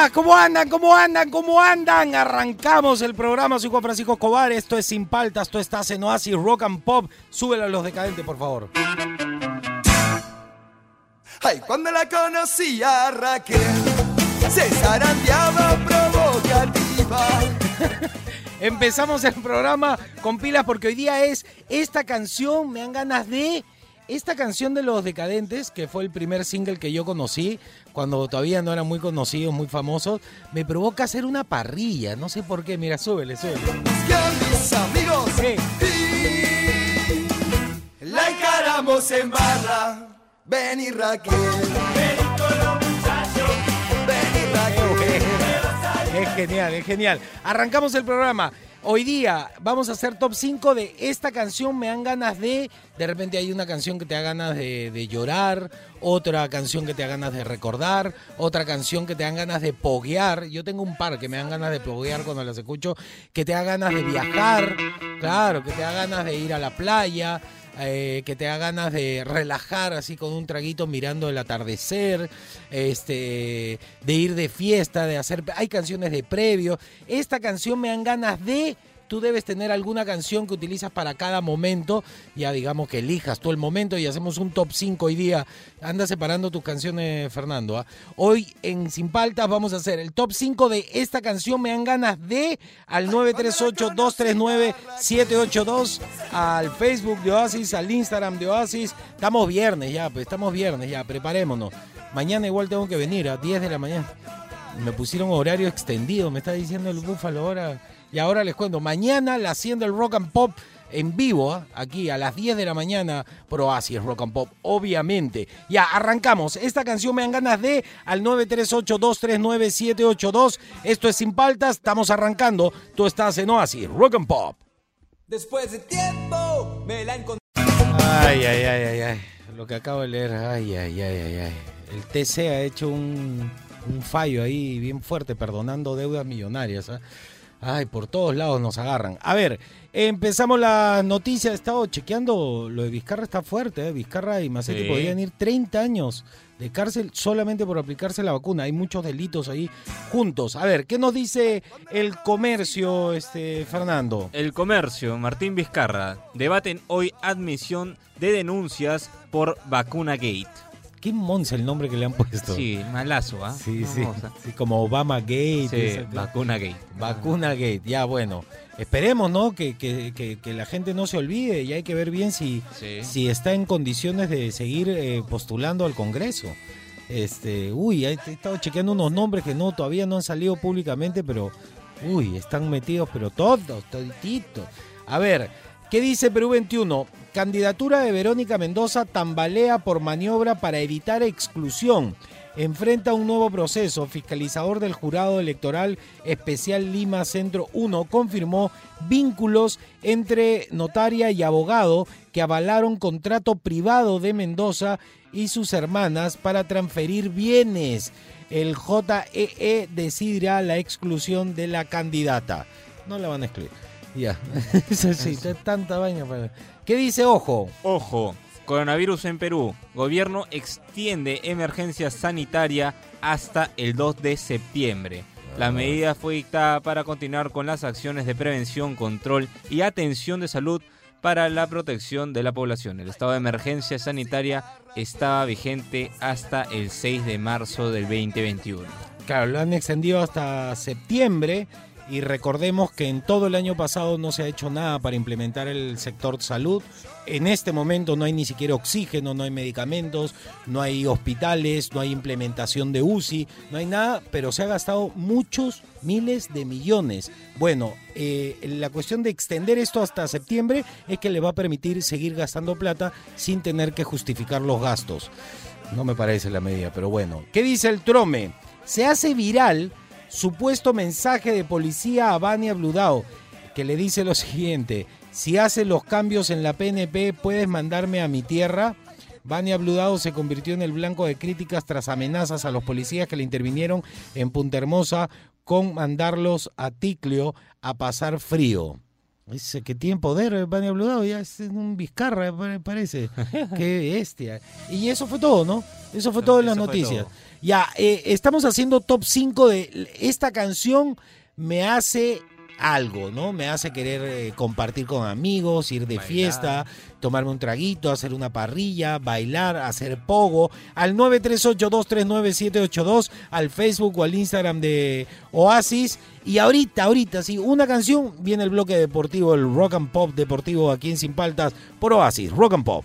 Días, ¿cómo andan? ¿Cómo andan? ¿Cómo andan? Arrancamos el programa, soy Juan Francisco Escobar, esto es Sin Paltas, esto está en Oasis Rock and Pop. Súbelo a los decadentes, por favor. Ay, cuando la conocí a Raquel, se zarandeaba provocativa. Empezamos el programa con pilas porque hoy día es esta canción, me dan ganas de... Esta canción de Los Decadentes, que fue el primer single que yo conocí, cuando todavía no eran muy conocidos, muy famosos, me provoca hacer una parrilla, no sé por qué, mira, súbele, súbele. Que a mis amigos Sí. y la encaramos en barra. Ven y Raquel. Ven y Es genial, es genial. Arrancamos el programa. Hoy día vamos a hacer top 5 de esta canción. Me dan ganas de. De repente hay una canción que te da ganas de, llorar, otra canción que te da ganas de recordar, otra canción que te dan ganas de poguear. Yo tengo un par que me dan ganas de poguear cuando las escucho, que te da ganas de viajar, claro, que te da ganas de ir a la playa. Eh, que te da ganas de relajar así con un traguito mirando el atardecer, este, de ir de fiesta, de hacer... Hay canciones de previo. Esta canción me dan ganas de... Tú debes tener alguna canción que utilizas para cada momento. Ya digamos que elijas tú el momento y hacemos un top 5 hoy día. Anda separando tus canciones, Fernando. ¿ah? Hoy en Sin Paltas vamos a hacer el top 5 de esta canción. Me dan ganas de al 938-239-782, al Facebook de Oasis, al Instagram de Oasis. Estamos viernes ya, pues estamos viernes ya, preparémonos. Mañana igual tengo que venir a 10 de la mañana. Me pusieron horario extendido, me está diciendo el búfalo ahora. Y ahora les cuento, mañana la hacienda el rock and pop en vivo, aquí a las 10 de la mañana por Oasis Rock and Pop, obviamente. Ya, arrancamos. Esta canción me dan ganas de al 938-239-782. Esto es Sin Paltas, estamos arrancando. Tú estás en Oasis Rock and Pop. Después de tiempo, me la encontré. Ay, ay, ay, ay, ay. Lo que acabo de leer, ay, ay, ay, ay, ay. El TC ha hecho un, un fallo ahí bien fuerte, perdonando deudas millonarias. ¿ah? Ay, por todos lados nos agarran. A ver, empezamos la noticia. He estado chequeando, lo de Vizcarra está fuerte. ¿eh? Vizcarra y Macetti Sí. podrían ir 30 años de cárcel solamente por aplicarse la vacuna. Hay muchos delitos ahí juntos. A ver, ¿qué nos dice el comercio, este Fernando? El comercio, Martín Vizcarra, debaten hoy admisión de denuncias por Vacuna Gate. ¿Qué monza el nombre que le han puesto? Sí, malazo, ¿ah? Sí, sí, sí, como Obama Gate. Sí, esa- Vacuna Gate. Vacuna Gate, ya bueno. Esperemos, ¿no? Que, que- que- que la gente no se olvide y hay que ver bien si, Sí. si está en condiciones de seguir eh, postulando al Congreso. Este, uy, he estado chequeando unos nombres que no todavía no han salido públicamente, pero uy, están metidos, pero todos, todititos. A ver, ¿qué dice Perú 21? Candidatura de Verónica Mendoza tambalea por maniobra para evitar exclusión. Enfrenta un nuevo proceso. Fiscalizador del Jurado Electoral Especial Lima Centro 1 confirmó vínculos entre notaria y abogado que avalaron contrato privado de Mendoza y sus hermanas para transferir bienes. El JEE decidirá la exclusión de la candidata. No la van a excluir. Ya. Eso sí, está tanta vaina. para- ¿Qué dice Ojo? Ojo, coronavirus en Perú. Gobierno extiende emergencia sanitaria hasta el 2 de septiembre. La medida fue dictada para continuar con las acciones de prevención, control y atención de salud para la protección de la población. El estado de emergencia sanitaria estaba vigente hasta el 6 de marzo del 2021. Claro, lo han extendido hasta septiembre y recordemos que en todo el año pasado no se ha hecho nada para implementar el sector salud. En este momento no hay ni siquiera oxígeno, no hay medicamentos, no hay hospitales, no hay implementación de UCI, no hay nada, pero se ha gastado muchos miles de millones. Bueno, eh, la cuestión de extender esto hasta septiembre es que le va a permitir seguir gastando plata sin tener que justificar los gastos. No me parece la medida, pero bueno. ¿Qué dice el Trome? Se hace viral supuesto mensaje de policía a Vania Bludao. que le dice lo siguiente, si haces los cambios en la PNP, puedes mandarme a mi tierra. Vania Bludado se convirtió en el blanco de críticas tras amenazas a los policías que le intervinieron en Punta Hermosa con mandarlos a Ticlio a pasar frío. Dice que tiene poder Vania Bludado, ya es un Vizcarra, pare- parece. Qué bestia. Y eso fue todo, ¿no? Eso fue todo en las noticias. Ya, eh, estamos haciendo top 5 de esta canción me hace algo, ¿no? Me hace querer eh, compartir con amigos, ir de Bailar. fiesta, tomarme un traguito, hacer una parrilla, bailar, hacer pogo. Al 938239782, al Facebook o al Instagram de Oasis. Y ahorita, ahorita, sí, una canción, viene el bloque deportivo, el rock and pop deportivo aquí en Sin Paltas por Oasis, rock and pop.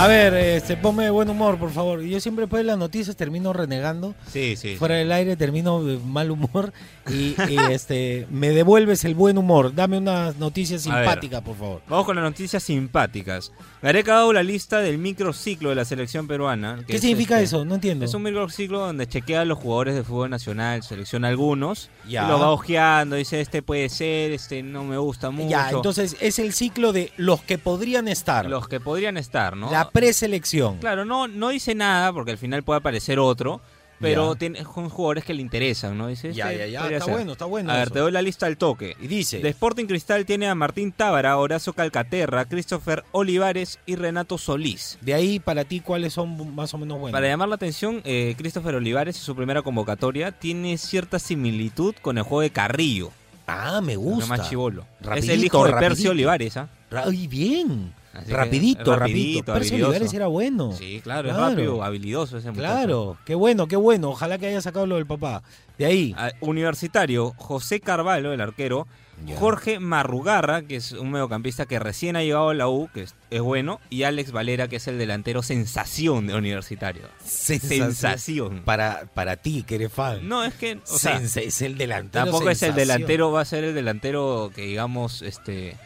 A ver, este, ponme de buen humor, por favor. Yo siempre después de las noticias termino renegando. Sí, sí. Fuera del aire termino de mal humor y, y, este me devuelves el buen humor. Dame una noticia ver. simpática, por favor. Vamos con las noticias simpáticas. Gareca ha dado la lista del microciclo de la selección peruana. que ¿Qué es significa este- eso? No entiendo. Es un microciclo donde chequea a los jugadores de fútbol nacional, selecciona algunos, Ya. y lo va ojeando, dice este puede ser, este no me gusta mucho. Ya, entonces es el ciclo de los que podrían estar. los que podrían estar, ¿no? La preselección. Claro, no, no dice nada porque al final puede aparecer otro, pero tiene, son jugadores que le interesan, ¿no? Dice, Ya, ya, ya. Está ser. bueno, está bueno. A ver, eso. te doy la lista al toque. Y dice. De Sporting Cristal tiene a Martín Tábara, Horacio Calcaterra, Christopher Olivares y Renato Solís. De ahí para ti, ¿cuáles son más o menos buenos? Para llamar la atención, eh, Christopher Olivares en su primera convocatoria tiene cierta similitud con el juego de Carrillo, Ah, me gusta. más chivolo. es el hijo de rapidito. Percio Olivares, ¿ah? Ay, bien. Así rapidito, rapidito, habilidoso. Olivares era bueno. Sí, claro, Claro. es rápido, habilidoso ese muchacho. Claro, qué bueno, qué bueno. Ojalá que haya sacado lo del papá. De ahí. Ah, Universitario, José Carvalho, el arquero, Ya. Jorge Marrugarra, que es un mediocampista que recién ha llegado a la U, que es, es bueno, y Alex Valera, que es el delantero sensación de Universitario. Sensación. Para, para ti, que eres fan. No, es que, o sea, es el delantero. tampoco es el delantero, va a ser el delantero que digamos, este,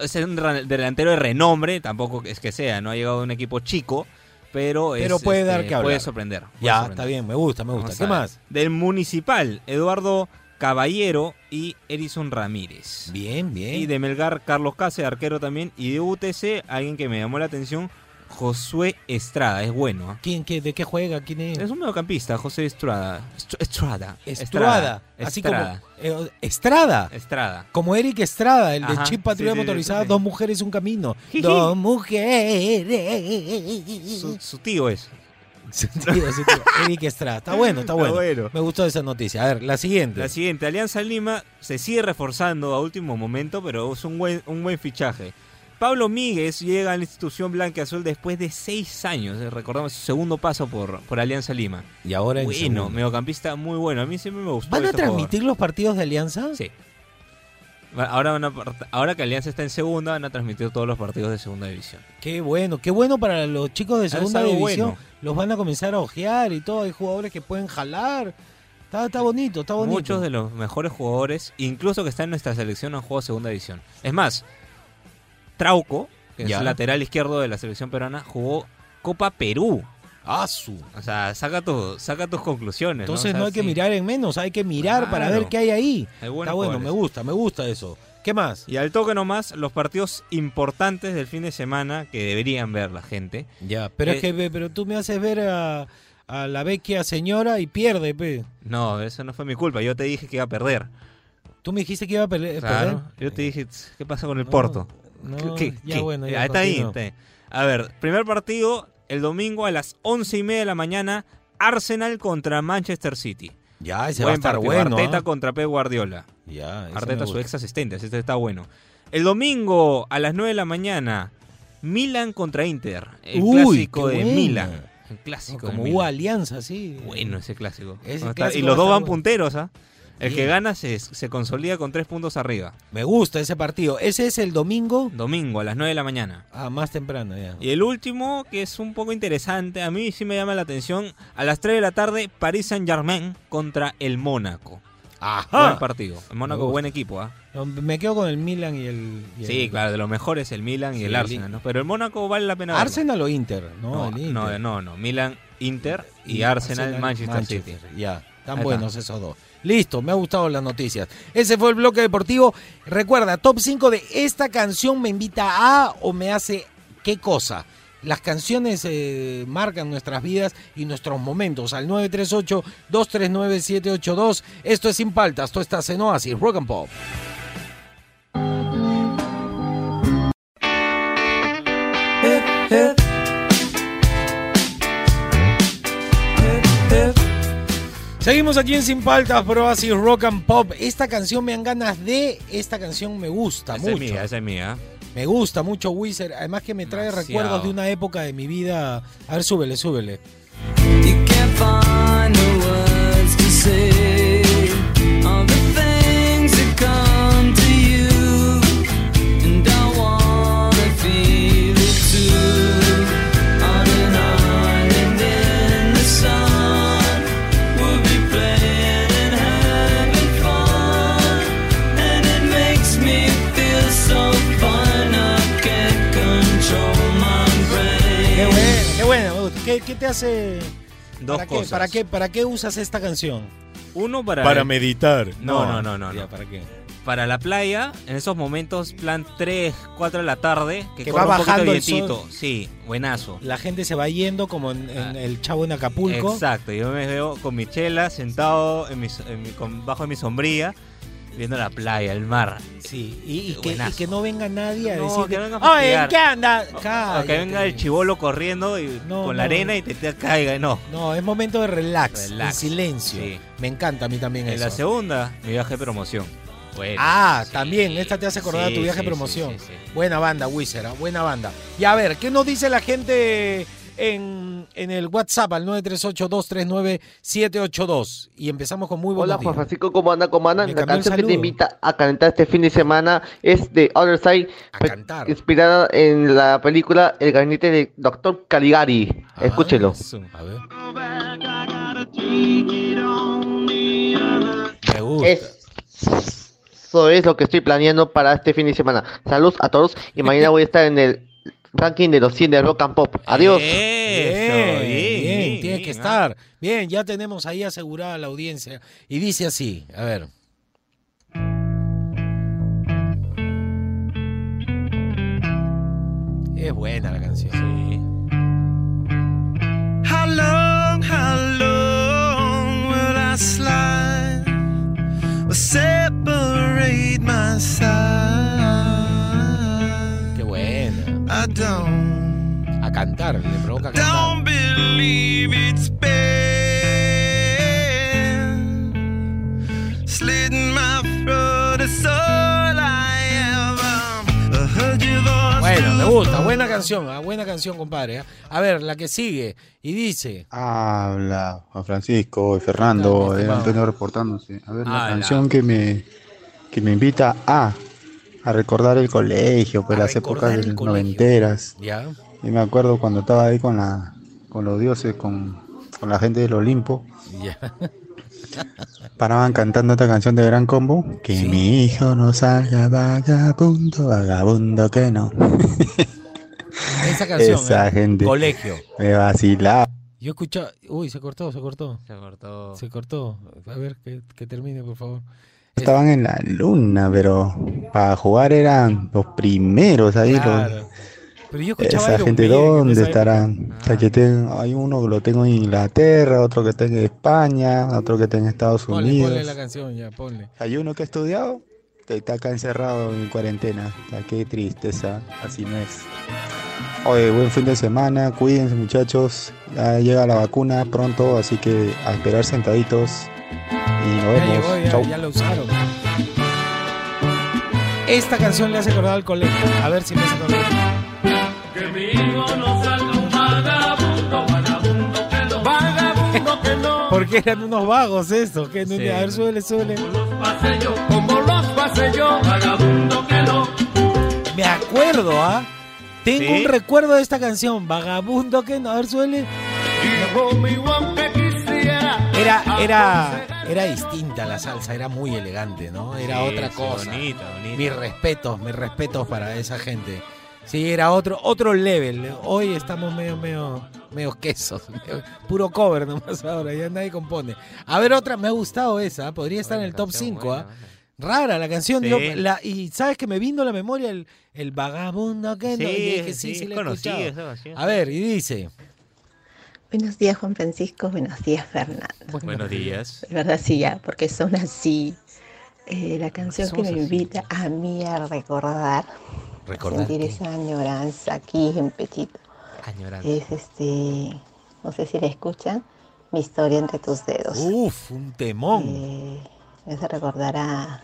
es un delantero de renombre, tampoco es que sea, no ha llegado de un equipo chico, pero, es, Pero puede dar este, que puede sorprender. puede Ya, sorprender. está bien, me gusta, me gusta. Vamos ¿Qué a más? Del Municipal, Eduardo Caballero y Erison Ramírez. Bien, bien. Y de Melgar, Carlos Case, arquero también. Y de UTC, alguien que me llamó la atención, Josué Estrada. Es bueno. ¿ah? ¿Quién, qué, ¿De qué juega? ¿Quién es? Es un mediocampista, José Estrada. Estr- Estrada. Estrada. Así Estrada. como. eh, Estrada. Estrada. Como Eric Estrada, el de Chip Patrulla sí, sí, sí, Motorizada, sí. Dos Mujeres, Un Camino. Dos Mujeres. Su, su tío es. Su tío, su tío, Eric Estrada. Está bueno, está bueno. bueno. Me gustó esa noticia. A ver, la siguiente. La siguiente, Alianza Lima se sigue reforzando a último momento, pero es un buen, un buen fichaje. Pablo Míguez llega a la institución blanca azul después de seis años. eh, Recordamos su segundo paso por, por Alianza Lima. y ahora en Bueno, mediocampista muy bueno. A mí siempre me gustó. ¿Van a este jugador. transmitir los partidos de Alianza? Sí. Ahora, van a part- ahora que Alianza está en segunda, van a transmitir todos los partidos de segunda división. Qué bueno, qué bueno para los chicos de segunda división. bueno. Los van a comenzar a ojear y todo. Hay jugadores que pueden jalar. Está, está bonito, está bonito. Muchos de los mejores jugadores, incluso que están en nuestra selección, han jugado segunda división. Es más, Trauco, que Ya. es lateral izquierdo de la selección peruana, jugó Copa Perú. Ah, su. O sea, saca, tu, saca tus conclusiones. Entonces O sea, no hay que mirar en menos, hay que mirar para ver qué hay ahí. Hay Está bueno, me gusta, me gusta eso. ¿Qué más? Y al toque nomás, los partidos importantes del fin de semana que deberían ver la gente. Ya, pero Eh, es que ve- pero tú me haces ver a, a la vecchia señora y pierde, pe. No, eso no fue mi culpa. Yo te dije que iba a perder. Tú me dijiste que iba a pele- Claro. perder. Yo te dije, "Tss, ¿qué pasa con el No, Porto? No, ¿Qué- ya qué? bueno, ya Ah, está ahí, continúa. está ahí. A ver, primer partido, el domingo a las once y media de la mañana, Arsenal contra Manchester City. Ya, ese va a estar partido, bueno. Arteta ¿ah? contra Pep Guardiola. Ya, Arteta, su ex asistente, así que está bueno. El domingo a las 9 de la mañana, Milan contra Inter. El Uy, clásico de bueno. Milan. El clásico de Como Milan. hubo alianza, sí. Bueno ese clásico. Ese y los dos van bueno. punteros, ¿ah? El que gana se, se consolida con tres puntos arriba. Me gusta ese partido. Ese es el domingo. Domingo a las 9 de la mañana. Ah, más temprano ya. Y el último, que es un poco interesante, a mí sí me llama la atención, a las 3 de la tarde, Paris Saint Germain contra el Mónaco. Ajá. Buen partido. El Mónaco, buen equipo, ¿ah? Me quedo con el Milan y el. y Sí, claro, de los mejores el Milan y Sí, el el Arsenal, ¿no? Pero el Mónaco vale la pena verlo. ¿Arsenal o Inter? No, No, el Inter. no, no, no. Milan, Inter y, Arsenal, Manchester, City. Ya, están Ahí buenos está. esos dos. Listo, me ha gustado las noticias. Ese fue el bloque deportivo. Recuerda, top 5 de esta canción me invita a o me hace qué cosa. Las canciones eh, marcan nuestras vidas y nuestros momentos. Al 938-239-782. Esto es Sin Paltas. Tú estás en Oasis, Rock and Pop. Seguimos aquí en Sin Paltas, por Oasis Rock and Pop. Esta canción me dan ganas de. Esta canción me gusta Esa es mucho. mía, esa es mía. Me gusta mucho Wizard. Además que me trae Demasiado. recuerdos de una época de mi vida. A ver, súbele, súbele. You can't find the words to say all the things that come ¿Qué, qué te hace? Dos ¿Para cosas. Qué, ¿Para qué? ¿Para qué usas esta canción? Uno para, meditar. No, no, no, no, Ya, no. ¿Para qué? para la playa, en esos momentos, plan 3, 4 de la tarde, que, Que va un bajando el vientito. Sí, buenazo. La gente se va yendo como en, en Ah. el chavo en Acapulco. Exacto, yo me veo con mi chela sentado en mi, en mi- con- bajo de mi sombría, viendo la playa, el mar. Sí, y, y que, y Buenazo. que no venga nadie a No, decir que venga a ¡Oye, fastidiar". ¿en qué anda? O- que venga el chivolo corriendo y No, con la no. arena y te, te caiga. No. No, es momento de relax, Relax, en silencio. sí. Me encanta a mí también En eso. la segunda, mi viaje de promoción. Bueno, Ah, sí. también, esta te hace acordar Sí, de tu viaje de promoción. Buena banda, Wizard, ¿ah? buena banda. Y a ver, ¿qué nos dice la gente en, en el WhatsApp al 938-239-782? Y empezamos con muy Hola buenos Juan días. Francisco, ¿cómo anda? ¿Cómo anda? La canción que te invita a calentar este fin de semana es de Other Side, A cantar. inspirada en la película El gabinete de Dr. Caligari. Ah, Escúchelo. su- A ver. Me gusta. Eso es lo que estoy planeando para este fin de semana. Saludos a todos y mañana voy a estar en el ranking de los 100 de Rock and Pop. Adiós. Eso, Bien, bien, bien, bien, tiene bien, que estar. Bien, ya tenemos ahí asegurada la audiencia. Y dice así, a ver. Es buena la canción. Sí. How long, how long will I slide? Or separate my side? A cantar, le provoca cantar. don't believe it's been slitting my throat. It's all I ever heard your voice. Bueno, me gusta. Buena canción, ah, buena canción, compadre. ah. A ver, la que sigue. Y dice. Habla Juan Francisco y Fernando, ¿Qué tal, eh? Antonio reportándose. A ver, la Habla. canción que me, que me invita a, a recordar el colegio, pues A las épocas colegio. noventeras. Ya. Y me acuerdo cuando estaba ahí con la con los dioses, con, con la gente del Olimpo, Ya. paraban cantando esta canción de Gran Combo, que Sí. mi hijo no salga vagabundo, vagabundo que no. Esa canción. Esa eh. gente. Colegio. Me vacilaba. Yo escuchaba. Uy, se cortó, se cortó. Se cortó. Se cortó. A ver, que, que termine, por favor. Estaban en la luna, pero para jugar eran los primeros ahí. los- Claro. Pero yo Esa gente, ¿dónde estarán? O sea, que tengo- hay uno que lo tengo en Inglaterra, otro que tengo en España, otro que tengo en Estados. Ponle, Unidos. ponle la canción ya, ponle. Hay uno que ha estudiado, que está acá encerrado en cuarentena. O sea, qué tristeza, así no es. Oye, buen fin de semana, cuídense muchachos. Ya llega la vacuna pronto, así que a esperar sentaditos. Y nos Ya vemos. llegó, ya, ya la usaron. Esta canción le hace acordar al colegio. A ver si me hace acordar. Porque eran unos vagos estos. Que no- Sí. A ver, suele, suele. Me acuerdo, ¿ah? Tengo ¿Sí? un recuerdo de esta canción. Vagabundo que no. A ver, suele. Era, era, era distinta la salsa, era muy elegante, ¿no? Era Sí, otra sí, cosa. bonita, bonita. Mis respetos, mis respetos para esa gente. Sí, era otro, otro level. Hoy estamos medio, medio, medio quesos. medio- puro cover nomás ahora, ya nadie compone. A ver, otra, me ha gustado esa, podría estar en el top 5, ¿ah? Rara la canción, Sí. yo la- y sabes que me vino a la memoria el, el vagabundo que no, y dije, sí, sí, la he canción. A ver, y dice, Buenos días, Juan Francisco. Buenos días, Fernando. Buenos días. De verdad, sí, ya, porque son así. Eh, la canción que me así. invita a mí a recordar, recordar. sentir esa añoranza aquí en Petito, Añorante. es este, no sé si la escuchan, mi historia entre tus dedos. Uf, un temón. Eh, me hace recordar a,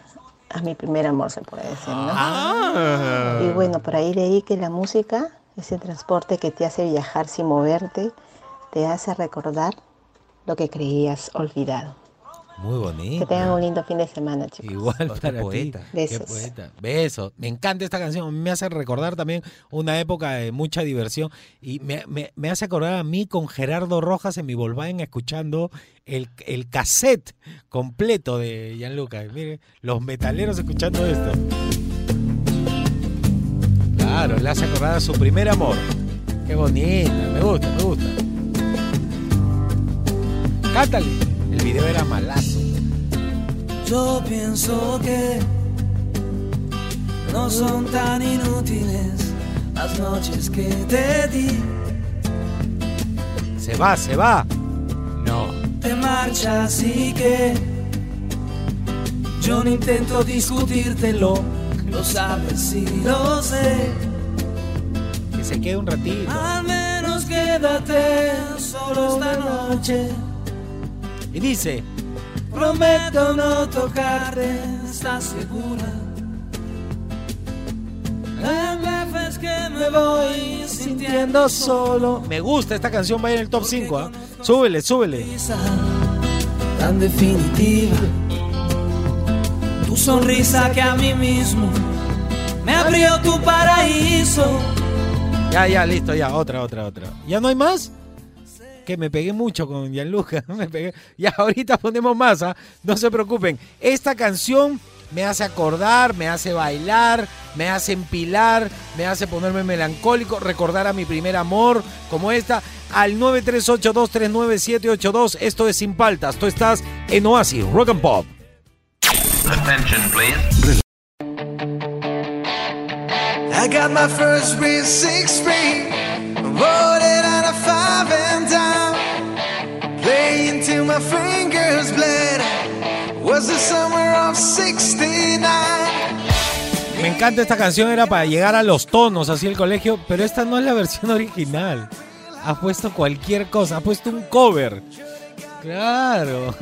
a mi primer amor, se puede decir, ¿no? Ah. Y bueno, por ahí leí que la música, ese transporte que te hace viajar sin moverte, te hace recordar lo que creías olvidado. Muy bonito. Que tengan un lindo fin de semana, chicos. Igual qué para poeta. ti. Qué Besos. poeta. Besos. Me encanta esta canción. Me hace recordar también una época de mucha diversión. Y me, me- me hace acordar a mí con Gerardo Rojas en mi Volkswagen escuchando el, el cassette completo de Gianluca. Mire, los metaleros escuchando esto. Claro, le hace acordar a su primer amor. Qué bonita. Me gusta, me gusta. Cántale. El video era malazo. Yo pienso que no son tan inútiles las noches que te di. Se va, se va. No. Te marchas y que yo no intento discutírtelo. Lo sabes y lo sé. Que se quede un ratito. Al menos quédate solo esta noche. Y dice, Prometo no tocarte, ¿estás segura? Hay veces que me voy sintiendo solo. me gusta esta canción, va en el top 5. ¿ah? Súbele, súbele. Sonrisa tan definitiva. Tu sonrisa que a mí mismo me abrió tu paraíso. Ya, ya, listo, ya, otra, otra, otra. ¿Ya no hay más? Que me pegué mucho con Gianluca. Me pegué. Ya, ahorita ponemos más, ¿ah? no se preocupen. Esta canción me hace acordar, me hace bailar, me hace empilar, me hace ponerme melancólico, recordar a mi primer amor, como esta, al 938239782. Esto es Sin Paltas. Tú estás en Oasis, Rock and Pop. I got my first real six on a five and down, playing till my fingers bled. Was the summer of '69? Me encanta esta canción, era para llegar a los tonos así el colegio, pero esta no es la versión original. Ha puesto cualquier cosa, ha puesto un cover. Claro.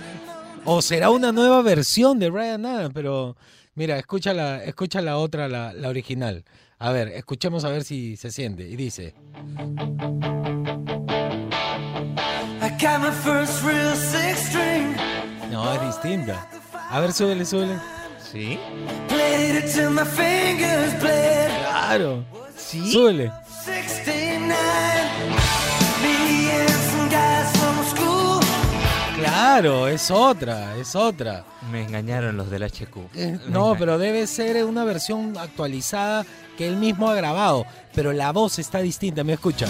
o será una nueva versión de Brian Adams, pero mira, escucha la, escucha la otra, la, la original. A ver, escuchemos a ver si se siente. Y dice, no, es distinta. A ver, súbele, súbele. ¿Sí? played it till my fingers bled. Claro. Súbele. 69. Me and some guys from school. Claro, es otra, es otra. Me engañaron los del HQ. Eh, No, pero debe ser una versión actualizada que él mismo ha grabado. Pero la voz está distinta, me escucha.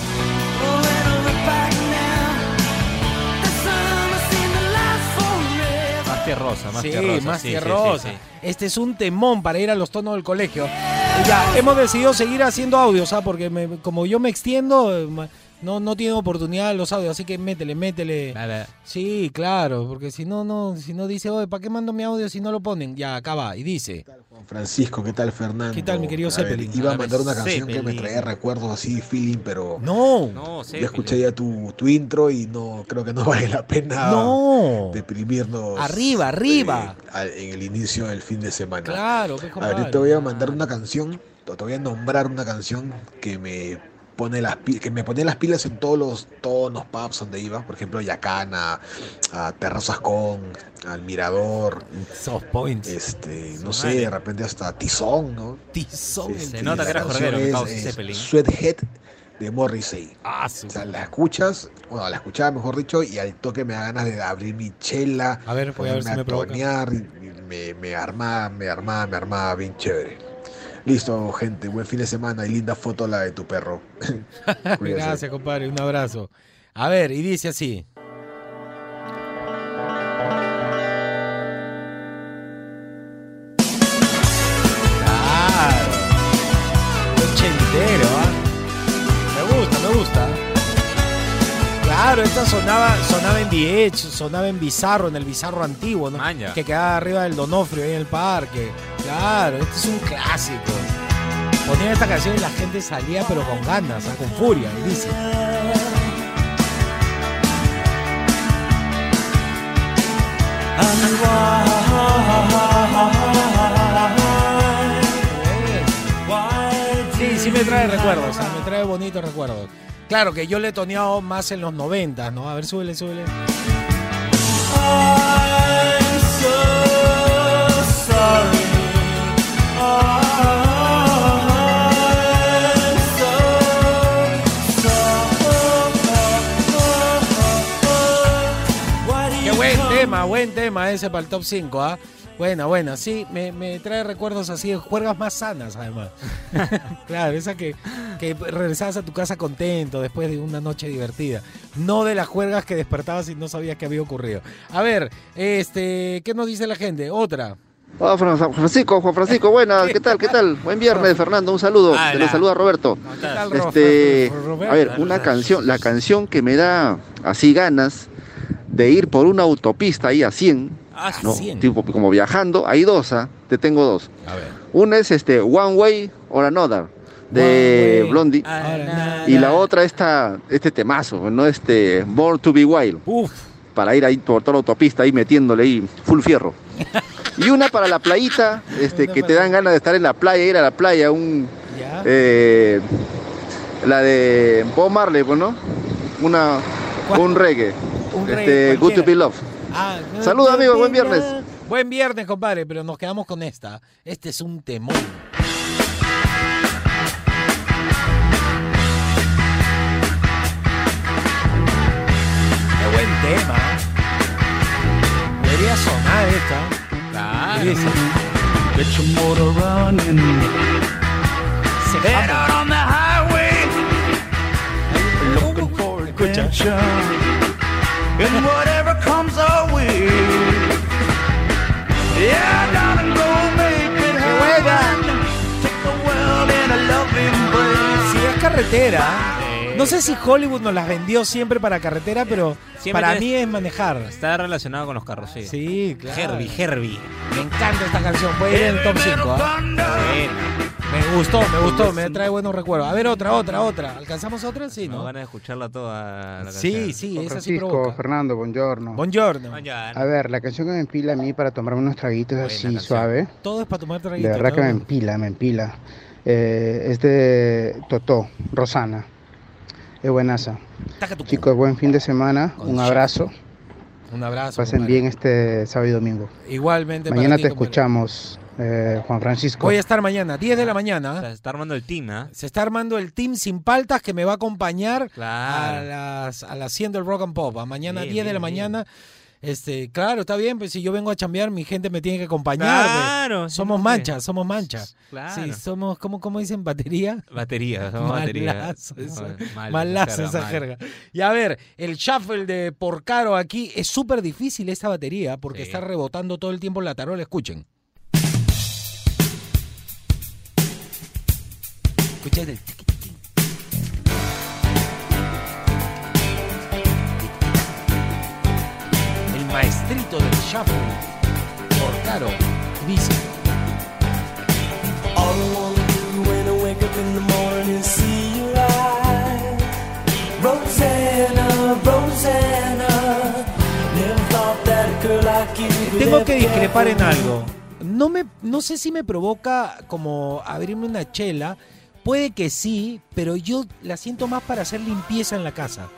Tierrosa, más sí, tierrosa. más sí, sí, tierrosa. sí, sí. Este es un temón para ir a los tonos del colegio. Ya, hemos decidido seguir haciendo audios, ¿ah? Porque me- como yo me extiendo, no, no tiene oportunidad los audios, así que métele, métele. Dale. Sí, claro, porque si no, no, si no dice, oye, ¿para qué mando mi audio si no lo ponen? Ya, acá va, y dice. Juan Francisco, ¿qué tal Fernando? ¿Qué tal, mi querido Zeppelin? iba a mandar una canción que me Zeppelin. traía recuerdos así, feeling, pero No, No, sé. ya escuché ya tu, tu intro y no creo que no vale la pena no. deprimirnos. Arriba, arriba. eh, en el inicio del fin de semana. Claro, que A ver, yo te voy a mandar una canción, te voy a nombrar una canción que me pone las que me ponía las pilas en todos los tonos pubs donde iba, por ejemplo, Yacana, a Terrazas con, al Mirador, Soft points. este, no sé, de repente hasta Tizón, ¿no? Tizón. Este, Se nota que era Zeppelin. Sweathead de Morrissey. Ah, O sea, la escuchas, bueno, la escuchaba mejor dicho, y al toque me da ganas de abrir mi chela, A ver, voy a ver si me tonear, me, me armaba, me armaba, me armaba bien chévere. Listo, gente, buen fin de semana y linda foto la de tu perro. Gracias, compadre. Un abrazo. A ver, y dice así. Claro, esta sonaba, sonaba en VH, sonaba en Bizarro, en el Bizarro antiguo, ¿no? Maña. Que quedaba arriba del Donofrio, ahí en el parque. Claro, este es un clásico. Ponían esta canción y la gente salía pero con ganas, con furia, y dice. Sí, sí me trae recuerdos, me trae bonitos recuerdos. Claro que yo le he toneado más en los 90, ¿no? A ver, súbele, súbele. Qué buen tema, buen tema ese para el top 5, ¿ah? Buena, buena, sí, me, me trae recuerdos así de juergas más sanas, además. claro, esa que, que regresabas a tu casa contento después de una noche divertida. No de las juergas que despertabas y no sabías qué había ocurrido. A ver, este, ¿qué nos dice la gente? Otra. Juan Francisco, Juan Francisco, buenas, ¿qué tal? ¿Qué tal? Buen viernes, Fernando, un saludo. Hola. Te lo saluda Roberto. ¿Qué tal, Ro- Este, a ver, una canción, la canción que me da así ganas de ir por una autopista ahí a 100, Ah, ¿no? 100. tipo como viajando, hay dos, ¿ah? te tengo dos. A ver. Una es este One Way or Another de One. Blondie y la otra esta este temazo, no este Born to be Wild Uf, para ir ahí por toda la autopista ahí metiéndole ahí full fierro. Y una para la playita, este que te dan ganas de estar en la playa, ir a la playa, un ya. eh, la de Bob Marley, pues, ¿no? Una ¿Cuál? un reggae. Un este reggae Good to be Love. Ah, Saludos, amigo, buen viernes. Buen viernes, compadre, pero nos quedamos con esta. Este es un temón. Qué buen tema. Debería sonar esta. Claro. Get your motor running. se Head jama. out on the highway. Looking for Escucha. adventure. And whatever Si es carretera. No sé si Hollywood nos las vendió siempre para carretera, pero Siempre para mí es manejar. Está relacionado con los carros, sí. Sí, claro. Herbie, Herbie. Me encanta esta canción. Puede ir en el top 5. Buena. Me gustó, me gustó, me trae buenos recuerdos. A ver, otra, otra, otra. ¿Alcanzamos otra? Sí, No van a escucharla toda la Sí, sí, esa sí Francisco, provoca. Fernando, buongiorno. Buongiorno. Mañana. A ver, la canción que me empila a mí para tomarme unos traguitos Buena así canción. suave, Todo es para tomar de traguito. verdad que me empila, me empila. Eh, es de Totó, Rosana. Es buenaza. Chicos, buen fin de semana, un abrazo. Un abrazo. Pasen compadre. bien este sábado y domingo. Igualmente. para Mañana ti, te compadre. escuchamos, eh, Juan Francisco. Voy a estar mañana, 10 de la O sea, mañana. se está armando el team, ¿ah? Se está armando el team sin paltas que me va a acompañar a Claro. las, a las 100 del Rock and Pop. A mañana Bien, 10 de la bien. Este, claro, está bien, pues si yo vengo a chambear, mi gente me tiene que acompañar. pues. Claro. Somos manchas, somos manchas. Claro. Sí, somos, ¿cómo, cómo dicen? ¿Batería? Batería, somos batería. Malazo eso. Mal, Malazo esa mal. jerga. Y a ver, el shuffle de Porcaro aquí es súper difícil esta batería porque Sí. está rebotando todo el tiempo la tarola. Escuchen. Escuchen el maestrito del shuffle. Dice. All I wanna do when I wake up in the morning is see your eyes. Rosanna, Rosanna. Never thought that a girl like you could Tengo que discrepar en algo. No, me, no sé si me provoca como abrirme una chela. Puede que sí, pero yo la siento más para hacer limpieza en la casa.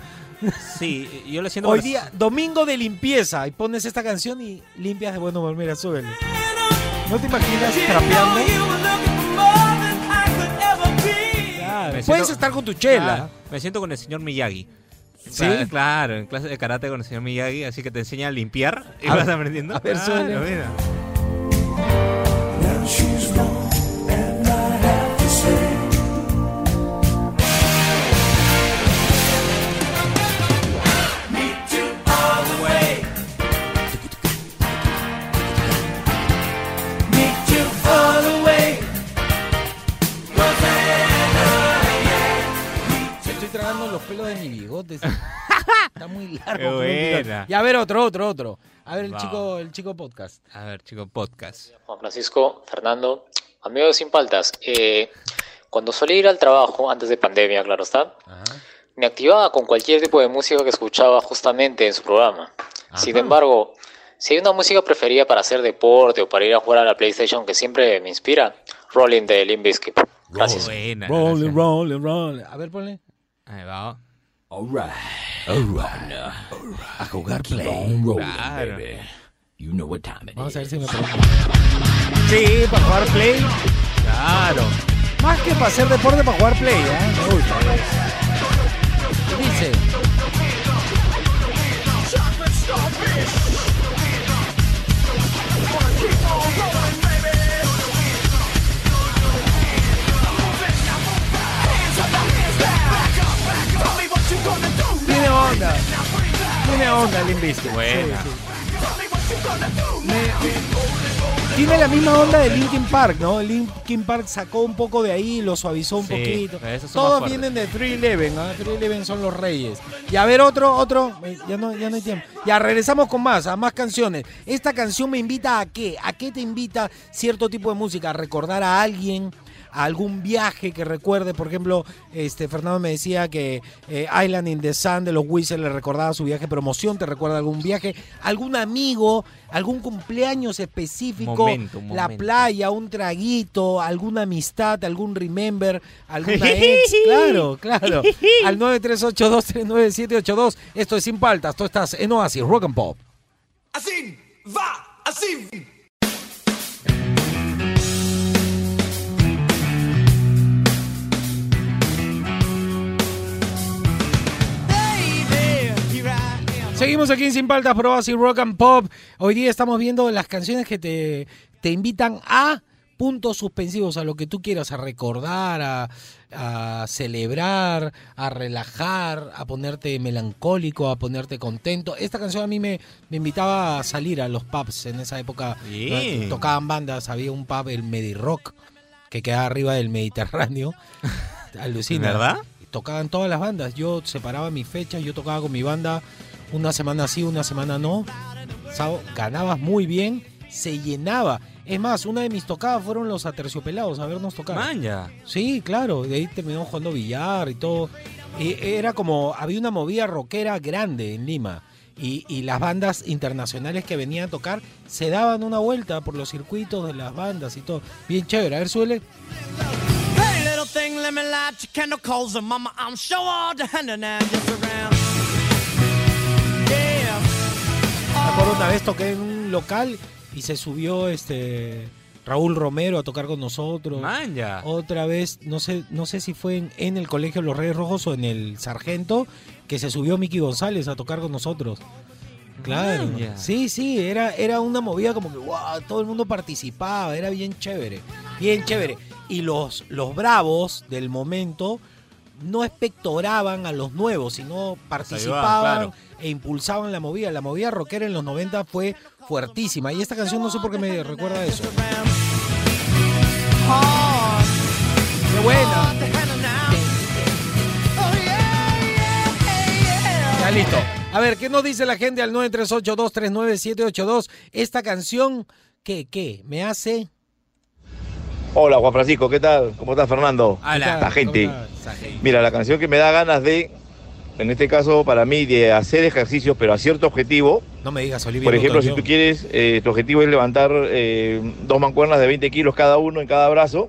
Sí, yo lo siento Hoy día, domingo de limpieza, y pones esta canción y limpias de buen humor. Mira, súbele. ¿No te imaginas trapeando? Claro. Puedes siento- estar con tu chela. Ah, me siento con el señor Miyagi. ¿Sí? Cla- Claro, en clase de karate con el señor Miyagi, así que te enseña a limpiar y A vas ver, aprendiendo. a ver, Claro, pelos de mi bigote. Está muy largo. Buena. Y a ver otro, otro, otro. A ver el chico, el chico podcast. A ver, chico, podcast. Juan Francisco, Fernando, amigo de Sin Paltas. eh, cuando solía ir al trabajo, antes de pandemia, claro está, me activaba con cualquier tipo de música que escuchaba justamente en su programa. Sin embargo, si hay una música preferida para hacer deporte o para ir a jugar a la PlayStation que siempre me inspira, Rolling de Limp Bizkit. Gracias. Buena. Rolling, rolling, rolling. A ver, ponle. Ahí va. Alright. Alright. A jugar play. Claro. You know what time it Vamos a ver si me pregunta. Sí, para jugar play. Claro. Más que para hacer deporte, para jugar play, ¿eh? Me gusta. ¿Qué dice? Onda Limp Bizkit. Buena. Sí, sí. Me- me- tiene la misma onda de Linkin Park, ¿no? Linkin Park sacó un poco de ahí, lo suavizó un Sí, poquito. Todos vienen de 311, ¿no? 311 son los reyes. Y a ver otro, otro, eh, ya no, ya no hay tiempo. Ya regresamos con más, a más canciones. Esta canción me invita a qué? ¿A qué te invita cierto tipo de música? ¿A recordar a alguien? A algún viaje que recuerde, por ejemplo, este Fernando me decía que eh, Island in the Sun de los Wizards le recordaba su viaje. De promoción, te recuerda algún viaje, algún amigo, algún cumpleaños específico, Momento, la playa, un traguito, alguna amistad, algún remember, alguna ex, claro, claro, al 938239782, esto es Sin Paltas, tú estás en Oasis, Rock and Pop. Así va, así. Seguimos aquí en Sin Paltas, Pro Oasis Rock and Pop. Hoy día estamos viendo las canciones que te, te invitan a puntos suspensivos, a lo que tú quieras, a recordar, a, a celebrar, a relajar, a ponerte melancólico, a ponerte contento. Esta canción a mí me, me invitaba a salir a los pubs en esa época. ¿no? Tocaban bandas, había un pub, el Medirock, que quedaba arriba del Mediterráneo. Alucina. ¿Verdad? Tocaban todas las bandas. Yo separaba mis fechas, yo tocaba con mi banda una semana sí, una semana no. Sao- Ganabas muy bien, se llenaba. Es más, una de mis tocadas fueron los aterciopelados, a vernos tocar. Manja. Sí, claro, de ahí terminamos jugando billar y todo. Y era como, había una movida rockera grande en Lima. Y, y las bandas internacionales que venían a tocar se daban una vuelta por los circuitos de las bandas y todo. Bien chévere. A ver, suele. Hey, acuerdo una vez toqué en un local y se subió este Raúl Romero a tocar con nosotros. Manja. Otra vez, no sé, no sé si fue en, en el Colegio Los Reyes Rojos o en el Sargento, que se subió Miki González a tocar con nosotros. Claro. Manja. Sí, sí, era, era una movida como que wow, todo el mundo participaba, era bien chévere. Bien chévere. Y los, los bravos del momento no espectoraban a los nuevos, sino participaban claro. e impulsaban la movida. La movida rockera en los 90 fue fuertísima. Y esta canción no sé por qué me recuerda a eso. ¡Qué buena! Ya listo. A ver, ¿qué nos dice la gente al 938-239-782? Esta canción, ¿qué, qué? Me hace... Hola Juan Francisco, ¿qué tal? ¿Cómo estás Fernando? Hola. La gente. Mira, la canción que me da ganas de, en este caso para mí, de hacer ejercicios, pero a cierto objetivo. No me digas, Olivia. Por ejemplo, si tú quieres, eh, tu objetivo es levantar eh, dos mancuernas de 20 kilos cada uno en cada brazo,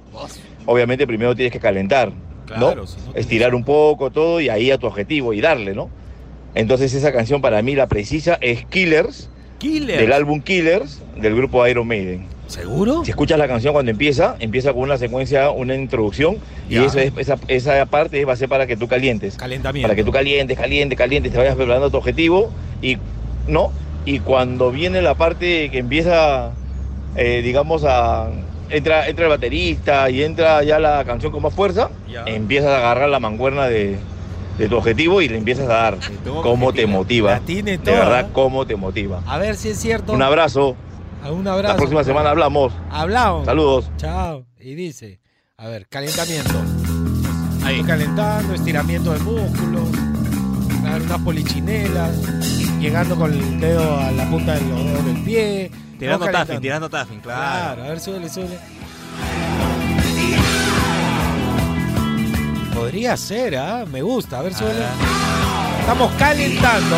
obviamente primero tienes que calentar, Claro, ¿no? si no Estirar un poco todo y ahí a tu objetivo y darle, ¿no? Entonces esa canción para mí la precisa es Killers, Killer. del álbum Killers del grupo Iron Maiden. ¿Seguro? Si escuchas la canción cuando empieza, empieza con una secuencia, una introducción, y eso es, esa, esa parte va a ser para que tú calientes. Calentamiento. Para que tú calientes, calientes, calientes, te vayas preparando tu objetivo, y no, y cuando viene la parte que empieza, eh, digamos, a. Entra, entra el baterista y entra ya la canción con más fuerza, Ya. empiezas a agarrar la mancuerna de, de tu objetivo y le empiezas a dar. ¿Cómo te motiva? La tiene De toda. verdad, cómo te motiva. A ver si es cierto. Un abrazo. A un abrazo. La próxima semana hablamos. Hablamos. Saludos. Chao. Y dice, a ver, calentamiento. Estoy calentando, estiramiento de músculos, unas polichinelas, llegando con el dedo a la punta del dedo del pie. Tirando taffing, tirando taffing, claro. Claro, a ver, súbele, súbele. Podría ser, ¿ah? Me gusta. A ver, súbele. Estamos calentando.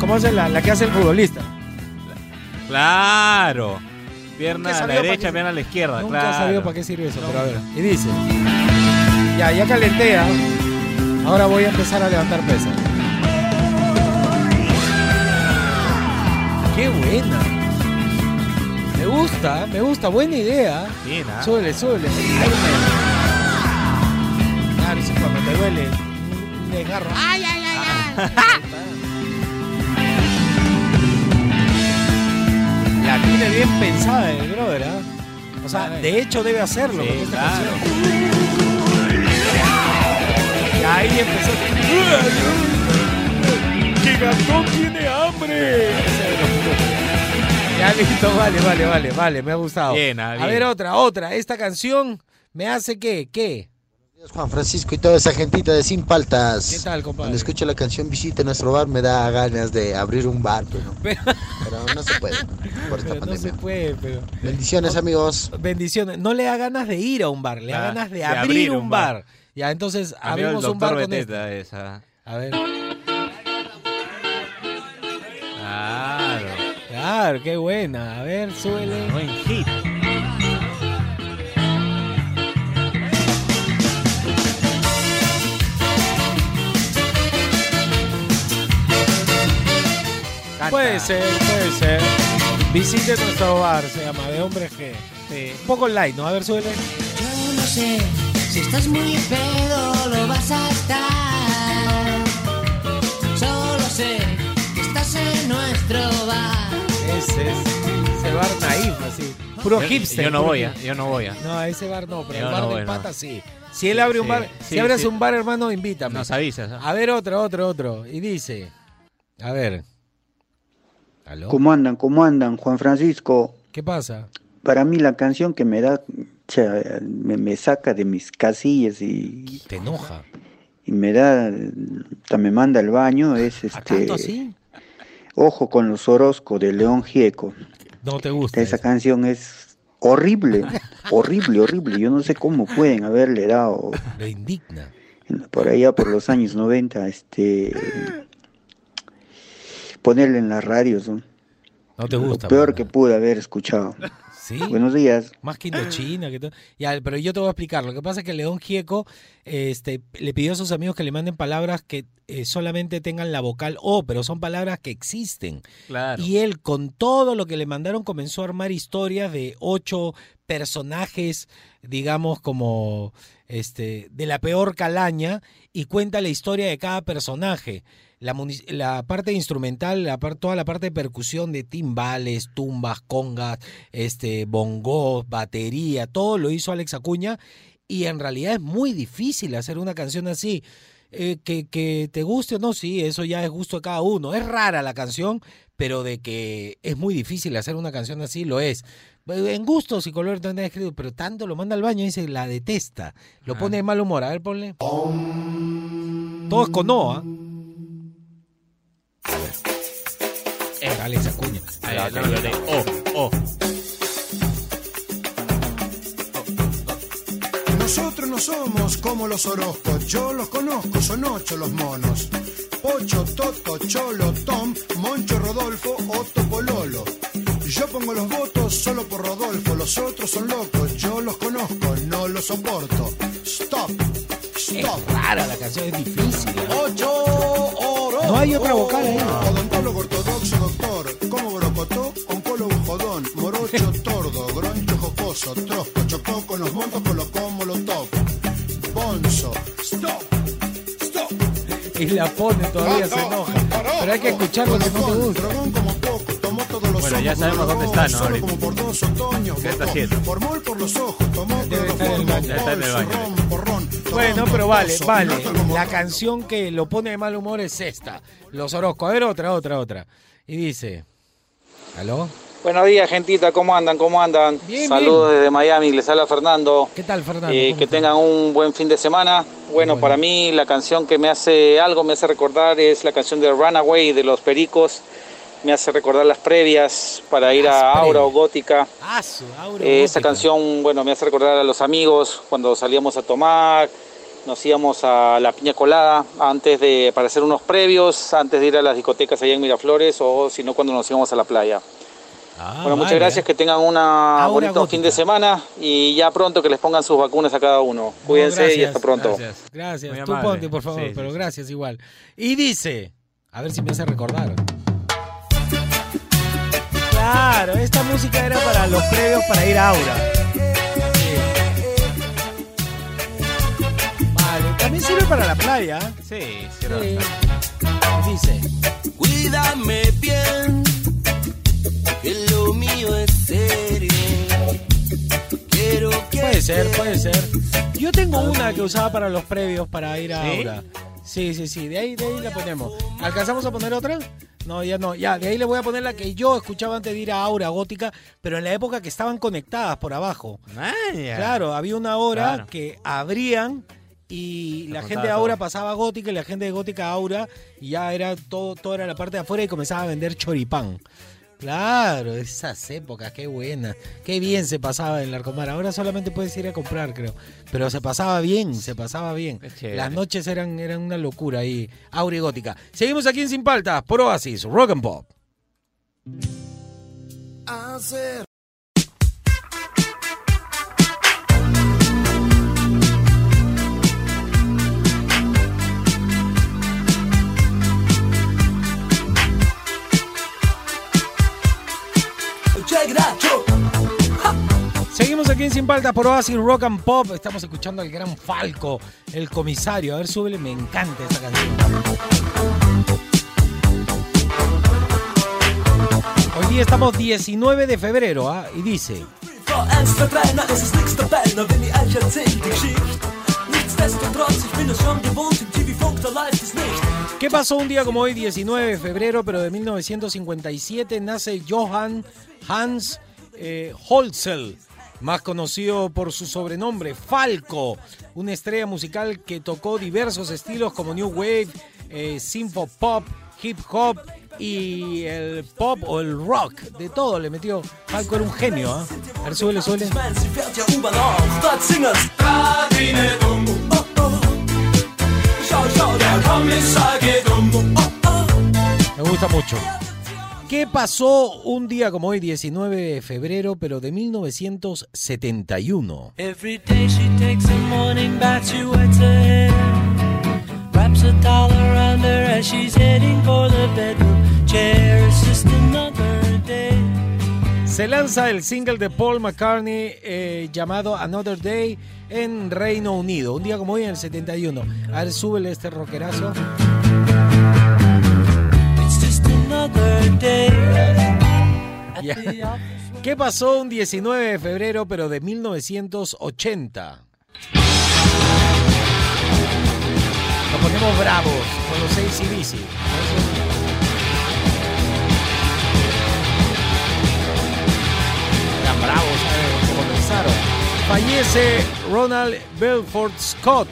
¿Cómo hace la, la que hace el futbolista? Claro. Pierna a la derecha, pierna a la izquierda, Nunca claro. he sabido para qué sirve eso, pero a ver. Y dice, ya, ya calentea. Ahora voy a empezar a levantar pesas. Qué buena. Me gusta, me gusta, buena idea. Bien, ¿ah? Súbele, súbele. Ahí me- Claro, eso cuando te duele un desgarro. ¡Ay, ay, ay! ay. La tiene bien pensada el brother, ¿ah? O sea, de hecho debe hacerlo Sí, esta claro. Y ahí empezó. ¡Que Gastón tiene hambre! Ya listo, vale, vale, vale, vale, me ha gustado. Bien, ah, A bien. ver, otra, otra. Esta canción me hace que, ¿qué? Juan Francisco y toda esa gentita de Sin Paltas. ¿Qué tal, compadre? Cuando escucho la canción Visita nuestro bar me da ganas de abrir un bar, pero, Pero, pero no se puede por esta pero no pandemia. se puede, pero. Bendiciones, amigos. Bendiciones. No le da ganas de ir a un bar, le da Ah, ganas de, de abrir, abrir un bar. bar. Ya, entonces Amigo abrimos un bar con esta. esa. A ver. Claro. Claro, qué buena. A ver. Buen hit. Puede ser, puede ser. Visite nuestro bar, se llama, de hombres que. Un poco light, ¿no? A ver, súbele. Yo no sé si estás muy pedo lo vas a estar. Solo sé que estás en nuestro bar. Ese es. Ese bar naif, así. Puro Yo- hipster. Yo no voy, a, hipster. yo no voy. a. No, a ese bar no, pero Yo el bar no del voy, no. pata sí. Si él abre un bar, sí, si abres sí. un bar, hermano, invítame. Nos avisas. A ver, otro, otro, otro. Y dice. A ver. ¿Aló? ¿Cómo andan? ¿Cómo andan? Juan Francisco, ¿Qué pasa? para mí la canción que me da, o sea, me, me saca de mis casillas y, Te enoja. y me da, hasta me manda al baño es este, ¿Tanto así? Ojo con los Orozco de León Gieco. No te gusta. Esa canción es horrible, horrible, horrible. Yo no sé cómo pueden haberle dado Le indigna. por allá por los años 90, este, ponerle en las radios. ¿no? No te Lo gusta. peor que pude haber escuchado. Sí. Buenos días. Más que Indochina, que todo. Ya, pero yo te voy a explicar. Lo que pasa es que León Gieco este, le pidió a sus amigos que le manden palabras que eh, solamente tengan la vocal O, pero son palabras que existen. Claro. Y él, con todo lo que le mandaron, comenzó a armar historias de ocho personajes, digamos, como este, de la peor calaña, y cuenta la historia de cada personaje. La, parte instrumental, la par- toda la parte de percusión de timbales, tumbas, congas, este, bongos, batería, todo lo hizo Alex Acuña. Y en realidad es muy difícil hacer una canción así. Eh, que, que te guste o no, sí, eso ya es gusto de cada uno. Es rara la canción, pero de que es muy difícil hacer una canción así, lo es. En gustos y color también escrito, pero tanto lo manda al baño y dice, la detesta. Lo pone de mal humor. A ver, ponle. Todo es con ¿ah? Alex Acuña. Ahí, no, no, de- oh, oh. Nosotros no somos como los Orozcos, yo los conozco, son ocho los monos. Pocho, Toto, Cholo, Tom, Moncho, Rodolfo, Otto, Pololo. Yo pongo los votos solo por Rodolfo, los otros son locos, yo los conozco, no los soporto. Stop, stop. Es rara la canción, es difícil. ¿ah? Ocho. No hay otra vocal ahí. Odontólogo ortodoxo, doctor, como brocotó, oncólogo jodón, morocho, tordo, groncho jocoso, trosco, chocó con los montos, colocó molotov. Bonzo, stop, stop. Y la pone todavía, se enoja. Pero hay que escuchar lo que no te gusta. Bueno, ya sabemos dónde está, ¿no? Ahorita. ¿Qué está haciendo? Formol por los ojos, tomó Debe estar en el baño. Ya está en el baño. Bueno, pero vale, vale. La canción que lo pone de mal humor es esta. Los Orozco. A ver, otra, otra, otra. Y dice. ¿Aló? Buenos días, gentita, ¿cómo andan? ¿Cómo andan? Bien, Saludos desde Miami, les habla Fernando. ¿Qué tal, Fernando? Eh, ¿Cómo que tengan un buen fin de semana. Bueno, para mí la canción que me hace algo, me hace recordar es la canción de Runaway de los Pericos. Me hace recordar las previas para ir a Aura o Gótica. Ah, su, Aura Eh, esa canción, bueno, me hace recordar a los amigos cuando salíamos a tomar, nos íbamos a la piña colada antes de, para hacer unos previos, antes de ir a las discotecas allá en Miraflores o si no cuando nos íbamos a la playa. bueno, muchas vale. gracias, que tengan un bonito Gótica. fin de semana y ya pronto que les pongan sus vacunas a cada uno. Cuídense y gracias, hasta pronto. Gracias, gracias. Muy Tú amable. ponte, por favor, Sí, sí, pero sí. gracias igual. Y dice, a ver si me hace recordar. Claro, esta música era para los previos para ir a Aura. Sí. Vale, también sirve para la playa. Sí, sí. Dice, Cuídame bien, que lo mío es serio. Quiero que puede ser, puede ser. Yo tengo una que usaba para los previos para ir a ¿Sí? Aura. Sí, sí, sí, de ahí, de ahí la ponemos. ¿Alcanzamos a poner otra? No, ya no, ya, de ahí le voy a poner la que yo escuchaba antes de ir a Aura Gótica, pero en la época que estaban conectadas por abajo. Claro, había una hora Claro. que abrían y la gente de todo. Aura pasaba a Gótica y la gente de Gótica a Aura y ya era todo, todo era la parte de afuera y comenzaba a vender choripán. Claro, esas épocas, qué buena. Qué bien se pasaba en Larcomar. Ahora solamente puedes ir a comprar, creo. Pero se pasaba bien, se pasaba bien. Las noches eran, eran una locura ahí. Aura y Gótica. Seguimos aquí en Sin Paltas, por Oasis, Rock and Pop. hacer. That, yo. Seguimos aquí en Sin Paltas por Oasis Rock and Pop. Estamos escuchando al gran Falco, el comisario. A ver, súbele, me encanta esta canción. Hoy día estamos 19 de febrero, ¿ah? Y dice. ¿Qué pasó un día como hoy, 19 de febrero, pero de 1957? Nace Johann Hans eh, Holzel, más conocido por su sobrenombre Falco, una estrella musical que tocó diversos estilos como New Wave, eh, Synth Pop, Hip Hop y el pop o el rock. De todo le metió. Falco era un genio, ¿ah? A ver, súbele, súbele. Me gusta mucho. ¿Qué pasó un día como hoy, 19 de febrero, pero de 1971? Se lanza el single de Paul McCartney eh, llamado Another Day en Reino Unido, un día como hoy en el 71. A ver, súbele este rockerazo. ¿Qué pasó un 19 de febrero, pero de 1980? Nos ponemos bravos con los. Eran bravos eh, comenzaron. Fallece Ronald Belfort Scott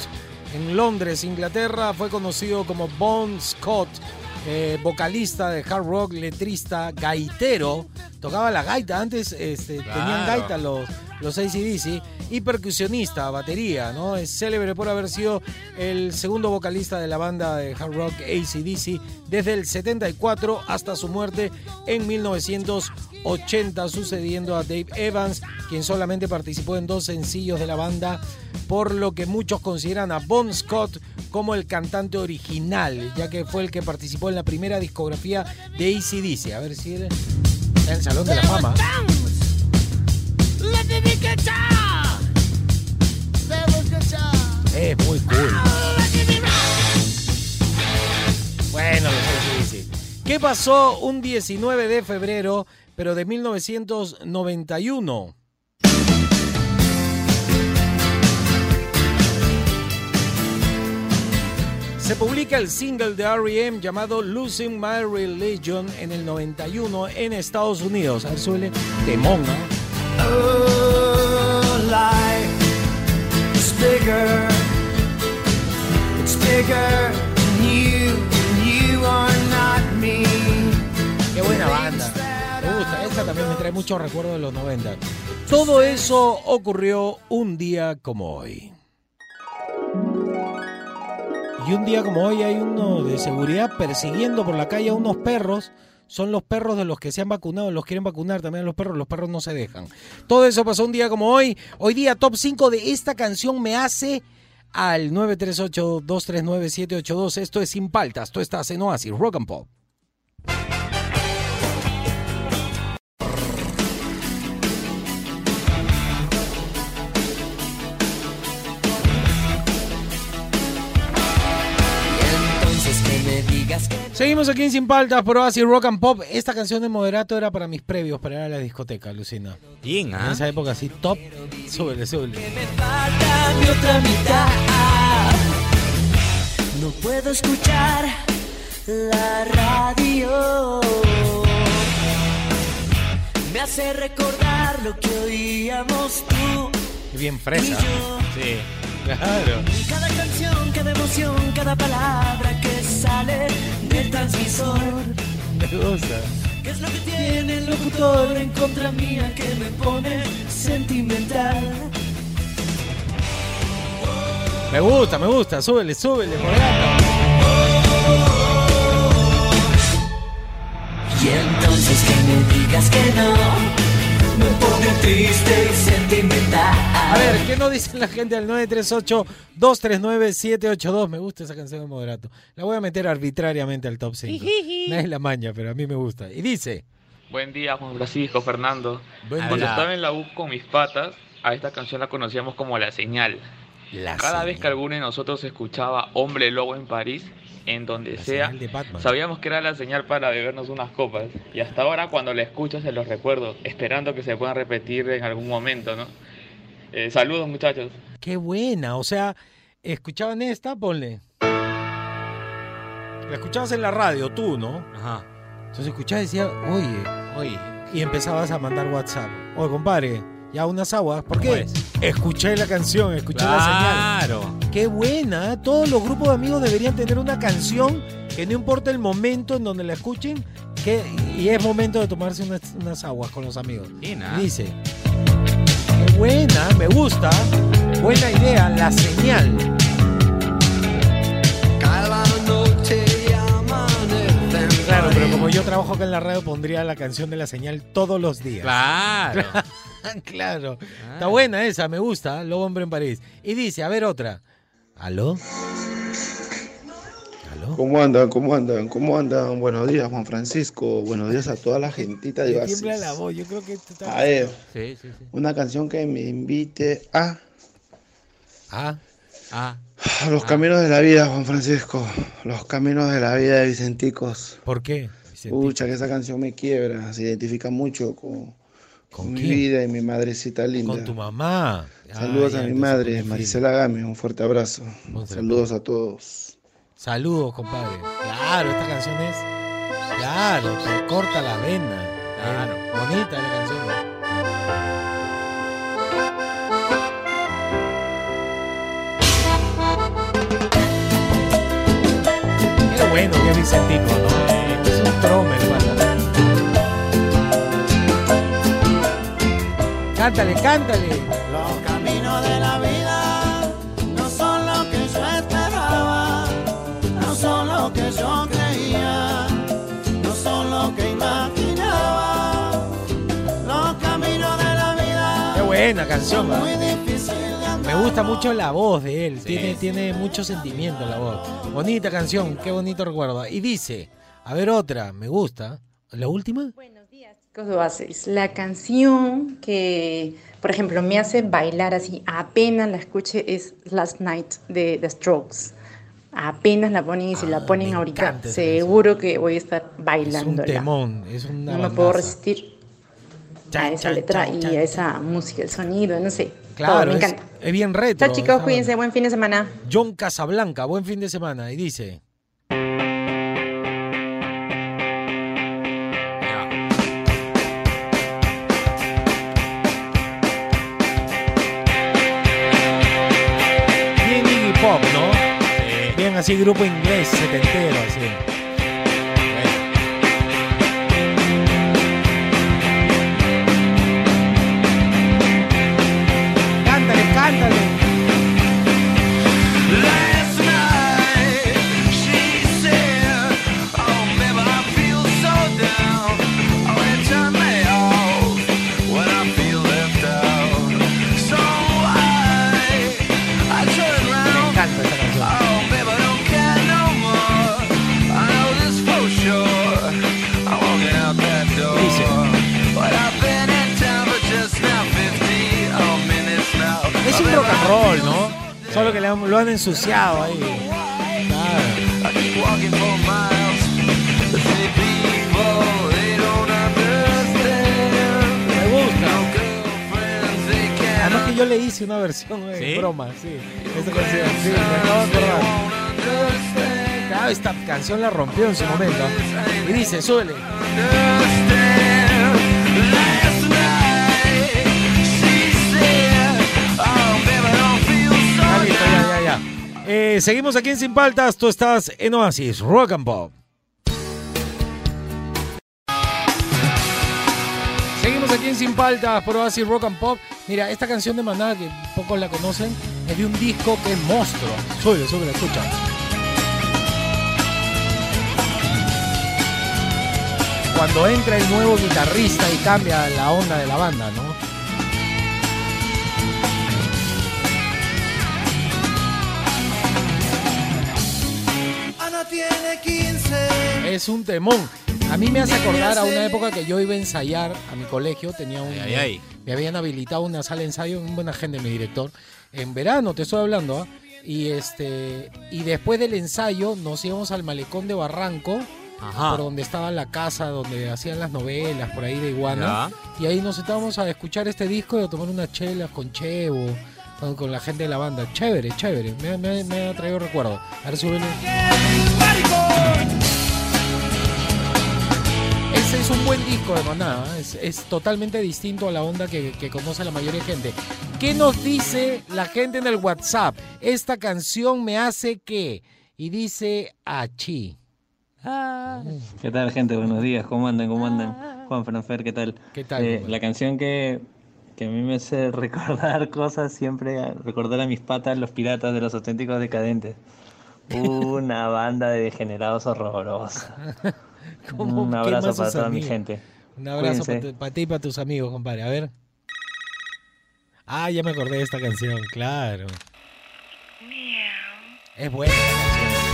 en Londres, Inglaterra. Fue conocido como Bon Scott, eh, vocalista de hard rock, letrista, gaitero. Tocaba la gaita. Antes este, tenían gaita los, los ACDC. Y percusionista, batería, ¿no? Es célebre por haber sido el segundo vocalista de la banda de hard rock ACDC desde el 74 hasta su muerte en 1980, sucediendo a Dave Evans, quien solamente participó en dos sencillos de la banda, por lo que muchos consideran a Bon Scott como el cantante original, ya que fue el que participó en la primera discografía de ACDC. A ver si el Salón de la Fama. Es muy cool. Bueno, sí, sí, sí. ¿Qué pasó un 19 de febrero, pero de 1991? Se publica el single de R.E.M. llamado Losing My Religion en el 91 en Estados Unidos. A ver, suele de monga. Oh, life is bigger. It's bigger than you. and You are not me. Qué buena banda. Me gusta. Esta también me trae muchos recuerdos de los 90. Todo eso ocurrió un día como hoy. Y un día como hoy hay uno de seguridad persiguiendo por la calle a unos perros. Son los perros de los que se han vacunado, los quieren vacunar también a los perros, los perros no se dejan. Todo eso pasó un día como hoy. Hoy día top 5 de esta canción me hace al 938-239-782. Esto es Sin Paltas, tú estás en Oasis, Rock and Pop. Seguimos aquí en Sin Paltas por Oasis Rock and Pop. Esta canción de Moderato era para mis previos, para ir a la discoteca, Lucina. Bien, En ¿ah? esa época así, top. Súbele, súbele. falta mi otra mitad. No puedo escuchar la radio. Me hace recordar lo que oíamos tú. Bien fresa. Sí. Claro. Cada canción, cada emoción, cada palabra que sale del transmisor. Me gusta. ¿Qué es lo que tiene el locutor en contra mía que me pone sentimental? Me gusta, me gusta. Súbele, súbele, Moderato. Y entonces que me digas que no, me pone triste y sentimental. A ver, ¿qué nos dice la gente al 938-239-782? Me gusta esa canción de Moderato. La voy a meter arbitrariamente al top 5. No es la maña, pero a mí me gusta. Y dice... Buen día, Juan Francisco, Fernando. Buen Cuando día. estaba en la U con mis patas, a esta canción la conocíamos como La Señal. La Cada vez que alguno de nosotros escuchaba Hombre Lobo en París, en donde sea, sabíamos que era la señal para bebernos unas copas. Y hasta ahora cuando la escucho se los recuerdo, esperando que se puedan repetir en algún momento, ¿no? Eh, saludos muchachos. Qué buena. O sea, escuchaban esta, ponle. La escuchabas en la radio, tú, ¿no? Ajá. Entonces escuchabas y decías, oye, oye. Y empezabas a mandar WhatsApp. Oye, compadre, ya unas aguas. ¿Por qué? Escuché la canción, escuché la señal. Claro. Qué buena. ¿eh? Todos los grupos de amigos deberían tener una canción que no importa el momento en donde la escuchen, que, y es momento de tomarse unas, unas aguas con los amigos. Bien, ¿ah? Dice, qué buena, me gusta. Buena idea, la señal. Cada noche Claro, pero como yo trabajo acá en la radio, pondría la canción de la señal todos los días. Claro. claro. Está buena esa, me gusta. Lobo Hombre en París. Y dice, a ver otra. ¿Aló? ¿Cómo andan? ¿Cómo andan? ¿Cómo andan? Buenos días, Juan Francisco. Buenos días a toda la gentita de Me Oasis. tiembla la voz, yo creo que esto está... A ver, Sí, sí, sí. una canción que me invite a, Ah. Ah. a los caminos de la vida, Juan Francisco. Los caminos de la vida de Vicenticos. ¿Por qué? Pucha, que esa canción me quiebra. Se identifica mucho con, con mi quién? vida y mi madrecita linda. Con tu mamá. Saludos a mi madre, Marisela Gámez. Un fuerte abrazo. Saludos a todos. Saludos, compadre. Claro, esta canción es. Claro, te corta la vena. Claro. Eh, bonita la canción. Qué bueno que es Vicentico, ¿no? Es un trome, Cántale, cántale. Los caminos de la vida no son lo que yo esperaba, no son lo que yo creía, no son lo que imaginaba. Los caminos de la vida Qué buena canción, son muy difícil de andar. Me gusta mucho la voz de él, tiene, tiene mucho sentimiento la voz. Bonita canción, qué bonito recuerdo. Y dice, a ver otra, me gusta. ¿La última? Buenos la canción que, por ejemplo, me hace bailar así, apenas la escuche, es Last Night de The Strokes. Apenas la ponen y si la ponen ahorita, seguro que voy a estar Es un bailando. temón, es una No me puedo resistir a esa chan, letra chan, y a esa música, el sonido, no sé. todo, Claro, me es, encanta. es bien retro. Chao chicos, cuídense, buen fin de semana. John Casablanca, buen fin de semana. Y dice... así, grupo inglés, setentero, así. Solo que le han- lo han ensuciado ahí. Understand. Me gusta. Además que yo le hice una versión de ¿Sí? broma, sí. Esta canción, sí, me acabo de acordar. Claro, esta canción la rompió en su momento. Y dice, súbele. Eh, seguimos aquí en Sin Paltas. Tú estás en Oasis, Rock and Pop. Seguimos aquí en Sin Paltas por Oasis Rock and Pop. Mira, esta canción de Maná, que pocos la conocen, es de un disco que es monstruo. Sube, sube, escucha. Cuando entra el nuevo guitarrista y cambia la onda de la banda, ¿no? Es un temón. A mí me hace acordar a una época que yo iba a ensayar a mi colegio. Tenía un, ay, ay. Me habían habilitado una sala de ensayo, un buena gente, mi director. En verano, te estoy hablando, ¿ah? Y este y después del ensayo nos íbamos al malecón de Barranco, Ajá. por donde estaba la casa donde hacían las novelas, por ahí de Iguana. Y ahí nos sentábamos a escuchar este disco y a tomar unas chelas con Chevo, con, con la gente de la banda. Chévere, chévere. Me, me- me ha traído recuerdo. A ver, súbele. Ese es un buen disco de Maná, ¿eh? es, es totalmente distinto a la onda que, que conoce la mayoría de gente. ¿Qué nos dice la gente en el WhatsApp? Esta canción me hace que. Y dice Achi. ¿Qué tal, gente? Buenos días. ¿Cómo andan? ¿Cómo andan? Juan Franfer, ¿qué tal? ¿Qué tal, Eh, la canción que, que a mí me hace recordar cosas siempre, recordar a mis patas, los piratas de los auténticos decadentes. Una banda de degenerados horrorosa. ¿Cómo Un abrazo a para toda mi gente. Un abrazo Cuídense. para ti y para tus amigos, compadre. A ver. Ah, ya me acordé de esta canción, claro. Es buena la canción.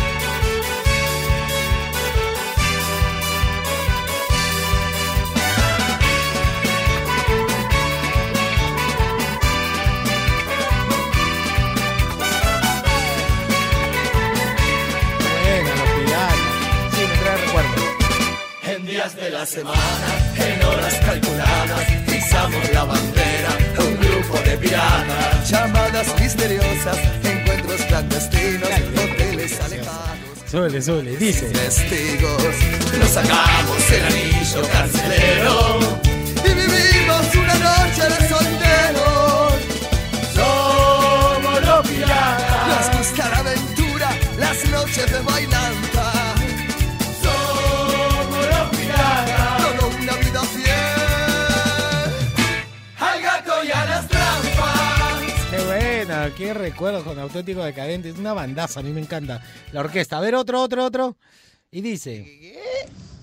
Súbele, súbele. Dice. Testigos, nos sacamos el anillo buena, qué recuerdo con Auténtico Decadente. Es una bandaza, a mí me encanta. La orquesta. A ver, otro, otro, otro. Y dice.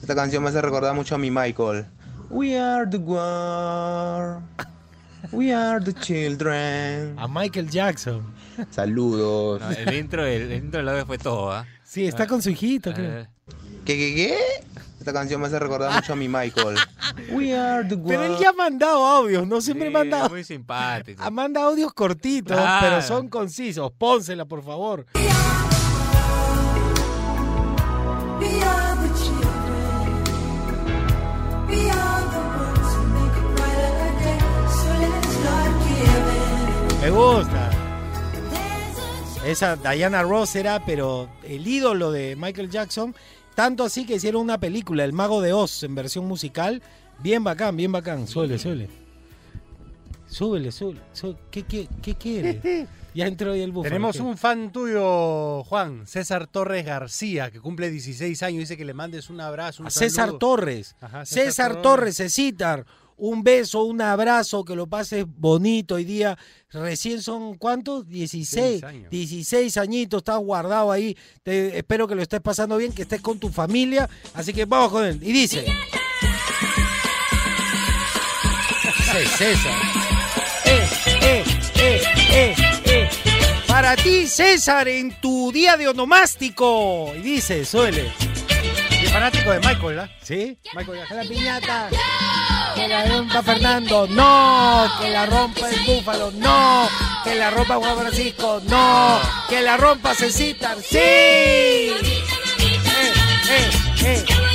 Esta canción me hace recordar mucho a mi Michael. We are the world. We are the children. A Michael Jackson. Saludos. No, el intro, el, el intro del audio fue todo, ¿ah? Sí, está con su hijito, creo. ¿Qué, qué, qué? Esta canción me hace recordar mucho a mi Michael. We are the Pero él ya ha mandado audios, no siempre Sí, manda. muy simpático. Ha mandado audios cortitos, pero son concisos. Pónsela, por favor. Me gusta. Esa Diana Ross era, pero el ídolo de Michael Jackson. Tanto así que hicieron una película, El Mago de Oz, en versión musical. Bien bacán, bien bacán. Suele. Súbele, súbele. sú- ¿Qué, qué, qué quiere? Ya entró ahí el búfalo. Tenemos ¿qué? un fan tuyo, Juan, César Torres García, que cumple 16 años. Dice que le mandes un abrazo, un A César saludo. Torres. Ajá, César, Torres, Cecitar. Un beso, un abrazo, que lo pases bonito hoy día. Recién son, ¿cuántos? 16. 16 años. 16 añitos, estás guardado ahí. Te- espero que lo estés pasando bien, que estés con tu familia. Así que vamos con él. Y dice. César. Eh, eh, eh, eh. Para ti, César, en tu día de onomástico. Y dice, suele. Y fanático de Michael, ¿ah? ¿Sí? Michael. La piñata. Que la rompa Fernando, no. Que la rompa el búfalo, no. Que la rompa Juan Francisco, no. Que la rompa Cecitar, sí. Eh, eh, eh.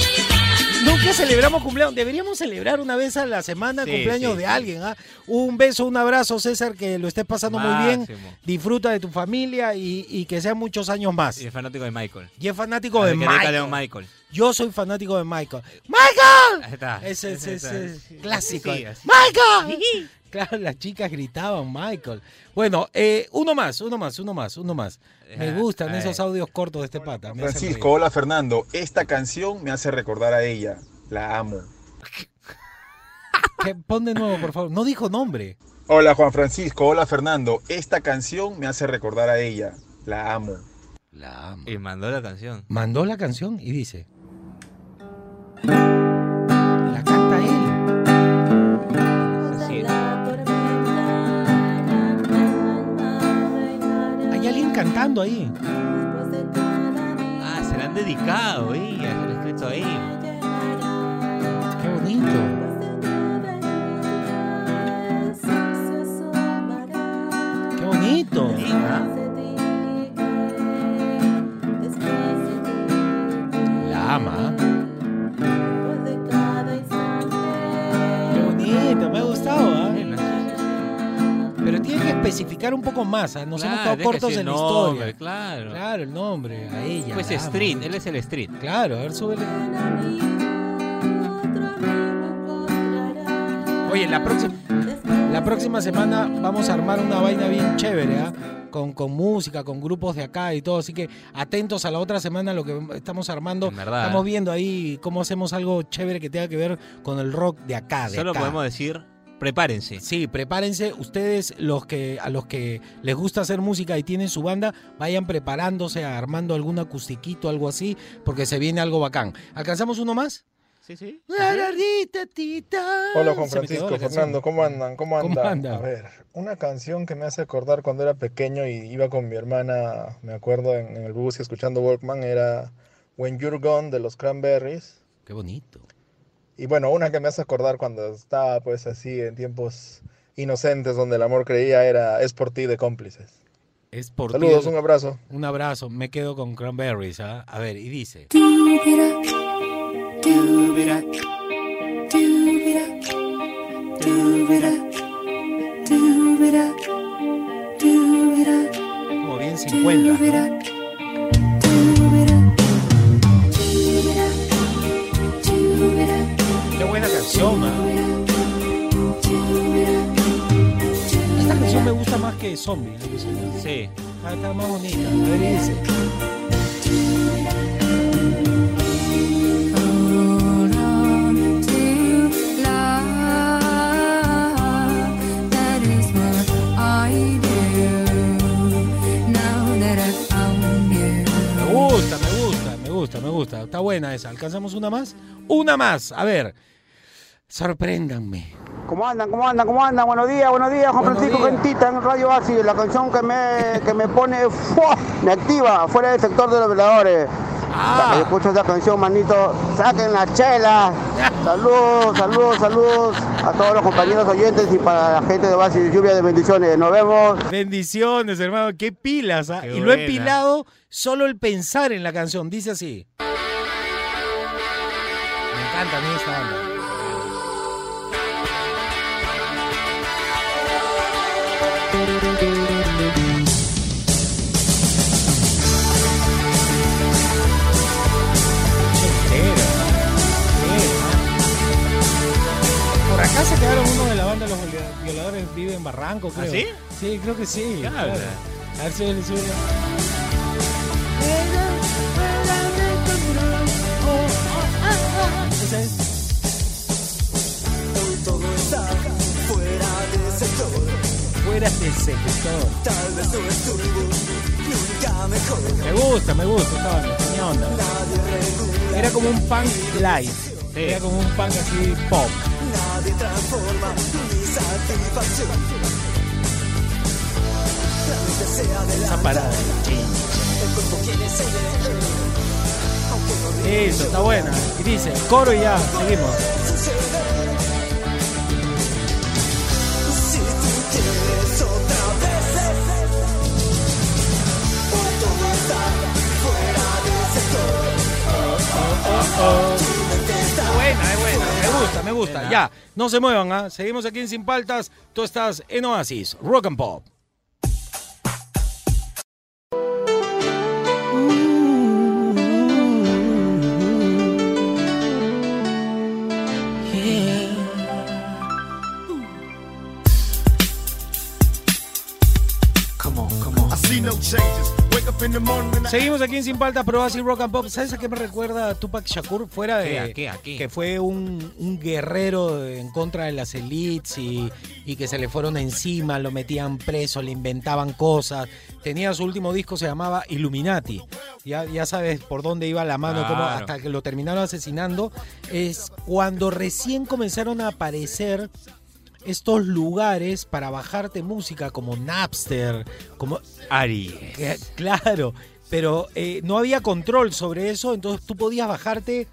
Nunca celebramos cumpleaños. Deberíamos celebrar una vez a la semana Sí, cumpleaños sí, de sí. alguien. ¿ah? Un beso, un abrazo, César, que lo estés pasando muy bien. Disfruta de tu familia y, y que sean muchos años más. Y es fanático de Michael. Y es fanático de Michael. Michael. Yo soy fanático de Michael. ¡Michael! Ahí está. Ese es Ese ese está. clásico. ¡Michael! Claro, las chicas gritaban Michael. Bueno, eh, uno más, uno más, uno más, uno más. Me Ajá, gustan esos audios cortos de este pata. me Francisco, hola Fernando. Esta canción me hace recordar a ella. La amo. Que pon de nuevo, por favor. No dijo nombre. Hola Juan Francisco, hola Fernando. Esta canción me hace recordar a ella. La amo. La amo. Y mandó la canción. Mandó la canción y dice. Cantando ahí. Ah, se la han dedicado, ¿eh? Se lo ha escrito ahí. Qué bonito. Qué bonito. La ama. Pero tiene que especificar un poco más, ¿ah? Nos hemos quedado cortos en la historia. claro. Claro, el nombre, a ella. Pues la ama. Street, él es el Street. Claro, a ver, súbele. Oye, la próxima, la próxima semana vamos a armar una vaina bien chévere, ¿ah? Con, con música, con grupos de acá y todo. Así que atentos a la otra semana lo que estamos armando. verdad, Estamos viendo ahí cómo hacemos algo chévere que tenga que ver con el rock de acá. De Solo acá. podemos decir, prepárense. Sí, prepárense. Ustedes, los que a los que les gusta hacer música y tienen su banda, vayan preparándose, armando algún acustiquito, algo así, porque se viene algo bacán. ¿Alcanzamos uno más? Sí, sí. Hola Juan Francisco. Fernando, ¿cómo andan? ¿Cómo ¿Cómo andan? anda? A ver, una canción que me hace acordar cuando era pequeño y iba con mi hermana, me acuerdo en, en el bus y escuchando Walkman, era When You're Gone de los Cranberries. Qué bonito. Y bueno, una que me hace acordar cuando estaba pues así en tiempos inocentes donde el amor creía era Es por ti de cómplices. Es por Saludos, ti. un abrazo. Un abrazo. Me quedo con Cranberries. ¿ah? A ver, y dice. Como bien 50. ¿no? Esta canción me gusta más que Zombie. ¿no? Sí. Ah, Está más bonita. A ver, dice. Me gusta, me gusta, me gusta, me gusta. Está buena esa. ¿Alcanzamos una más? Una más. A ver. Sorpréndanme. ¿Cómo andan? ¿Cómo andan? ¿Cómo andan? Buenos días, buenos días, Juan Buenos Francisco días. Gentita en Radio Ácido, la canción que me, que me pone, ¡fua! me activa, fuera del sector de los veladores. Que yo escucho esta canción, manito, saquen la chela. Saludos, saludos, saludos a todos los compañeros oyentes y para la gente de Oasis, lluvia de bendiciones. Nos vemos. Bendiciones, hermano. Qué pilas, ¿ah? Qué Y lo he pilado solo el pensar en la canción. Dice así. Me encanta a mí esta banda. Por acá se quedaron uno de la banda Los Viola- Violadores Vive en Barranco, creo. ¿Ah, sí? Sí, creo que sí. ¿Qué claro. A ver. Esa Fuera de sector. Tal vez no estuvo nunca mejor. Me gusta, me gusta esta banda. Tenía onda. Era como un punk live. Era como un punk así pop. Nadie transforma mi satisfacción. Esa parada. El Eso, está buena. Y dice, coro y ya, seguimos. Me gusta, me gusta. Ya, no se muevan, ¿ah? Seguimos aquí en Sin Paltas. Tú estás en Oasis, Rock and Pop. Seguimos aquí en Sin Paltas, pero así Rock and Pop. ¿Sabes a qué me recuerda Tupac Shakur? Fuera de ¿Qué, a qué, a qué? que fue un, un guerrero en contra de las elites y, y que se le fueron encima, lo metían preso, le inventaban cosas. Tenía su último disco, se llamaba Illuminati. Ya, ya sabes por dónde iba la mano, cómo- Claro. hasta que lo terminaron asesinando. Es cuando recién comenzaron a aparecer estos lugares para bajarte música como Napster, como Aries. que- Claro, pero eh, no había control sobre eso, entonces tú podías bajarte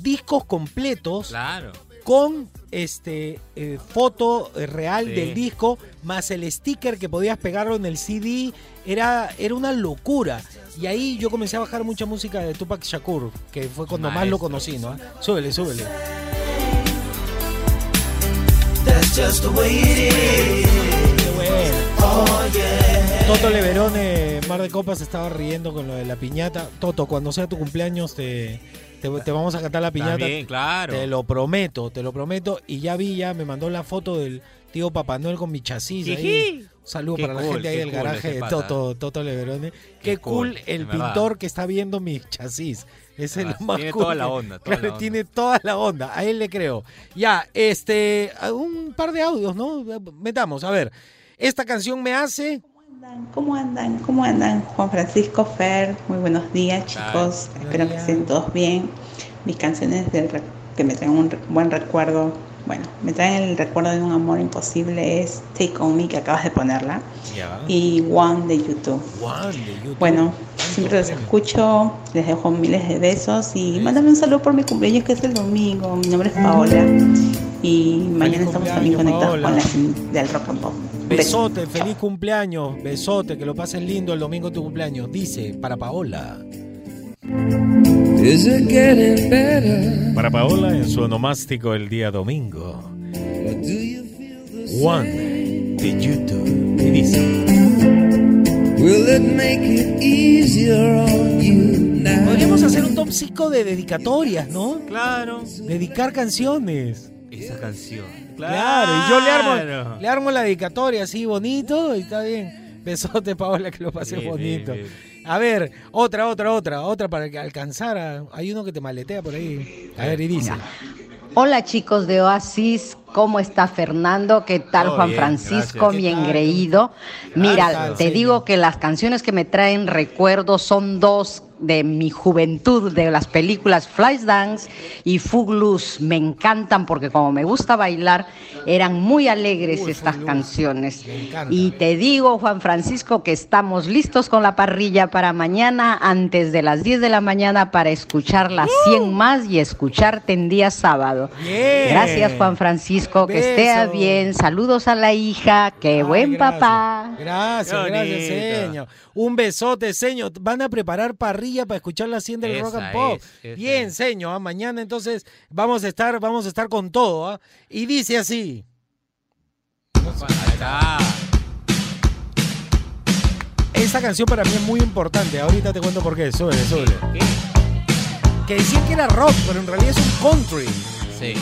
discos completos Claro. con este eh, foto eh, real Sí. del disco más el sticker que podías pegarlo en el CD era era una locura y ahí yo comencé a bajar mucha música de Tupac Shakur que fue cuando más lo conocí no súbele súbele That's just the way it is. Qué bueno. Oh yeah. Toto Leverone, Mar de Copas, estaba riendo con lo de la piñata. Toto, cuando sea tu cumpleaños te, te, te vamos a cantar la piñata. También, claro. Te lo prometo, te lo prometo. Y ya vi, ya me mandó la foto del tío Papá Noel con mi chasis ahí. Un saludo Qué para la gente ahí del cool garaje de. Toto, Toto Leverone. Qué, Qué cool, cool, el verdad. pintor que está viendo mi chasis. Es el Ah, más tiene cool toda la onda, toda claro, la onda. tiene toda la onda. A él le creo. Ya, este, un par de audios, ¿no? Metamos, a ver. Esta canción me hace. ¿Cómo andan? ¿Cómo andan? Juan Francisco Fer, muy buenos días chicos, espero que estén todos bien. Mis canciones del que me traen un re- buen recuerdo, bueno, me traen el recuerdo de un amor imposible es Take On Me que acabas de ponerla Ya. y One de YouTube. One de YouTube. Bueno, siempre los escucho, les dejo miles de besos y mándame un saludo por mi cumpleaños que es el domingo. Mi nombre es Paola y mañana estamos también conectados con la del rock and pop. Besote, feliz cumpleaños, besote, que lo pases lindo el domingo de tu cumpleaños. Dice, para Paola. Is it getting better? Para Paola en su onomástico el día domingo. One de YouTube. Y dice. Will it make it easier on you now? Podríamos hacer un top 5 de dedicatorias, ¿no? Claro. Dedicar canciones. Esa canción. Claro, y yo le armo, le armo la dedicatoria así bonito y está bien. Besote, Paola, que lo pases Bien, bonito. bien, A ver, otra, otra, otra, otra para que alcanzara. Hay uno que te maletea por ahí. A ver, y dice. Hola chicos de Oasis, ¿cómo está Fernando? ¿Qué tal Todo Juan bien, Francisco, engreído? ¿Qué Mira, te digo que las canciones que me traen recuerdos son dos de mi juventud, de las películas Flashdance y Footloose. Me encantan porque como me gusta bailar, eran muy alegres estas canciones. Y te digo, Juan Francisco, que estamos listos con la parrilla para mañana, antes de las 10 de la mañana, para escuchar las 100 más y escucharte en día sábado. Bien. Gracias, Juan Francisco, que esté Beso. bien. Saludos a la hija, qué buen gracias. papá. Gracias, gracias, señor. Un besote, señor. Van a preparar parrilla para escuchar la 100 del Rock and Pop. es, Bien, señor. ah, Mañana entonces vamos a estar, vamos a estar con todo. ah. Y dice así. Esta canción para mí es muy importante. Ahorita te cuento por qué. Sube, sube. Que decían que era rock, pero en realidad es un country. Sí.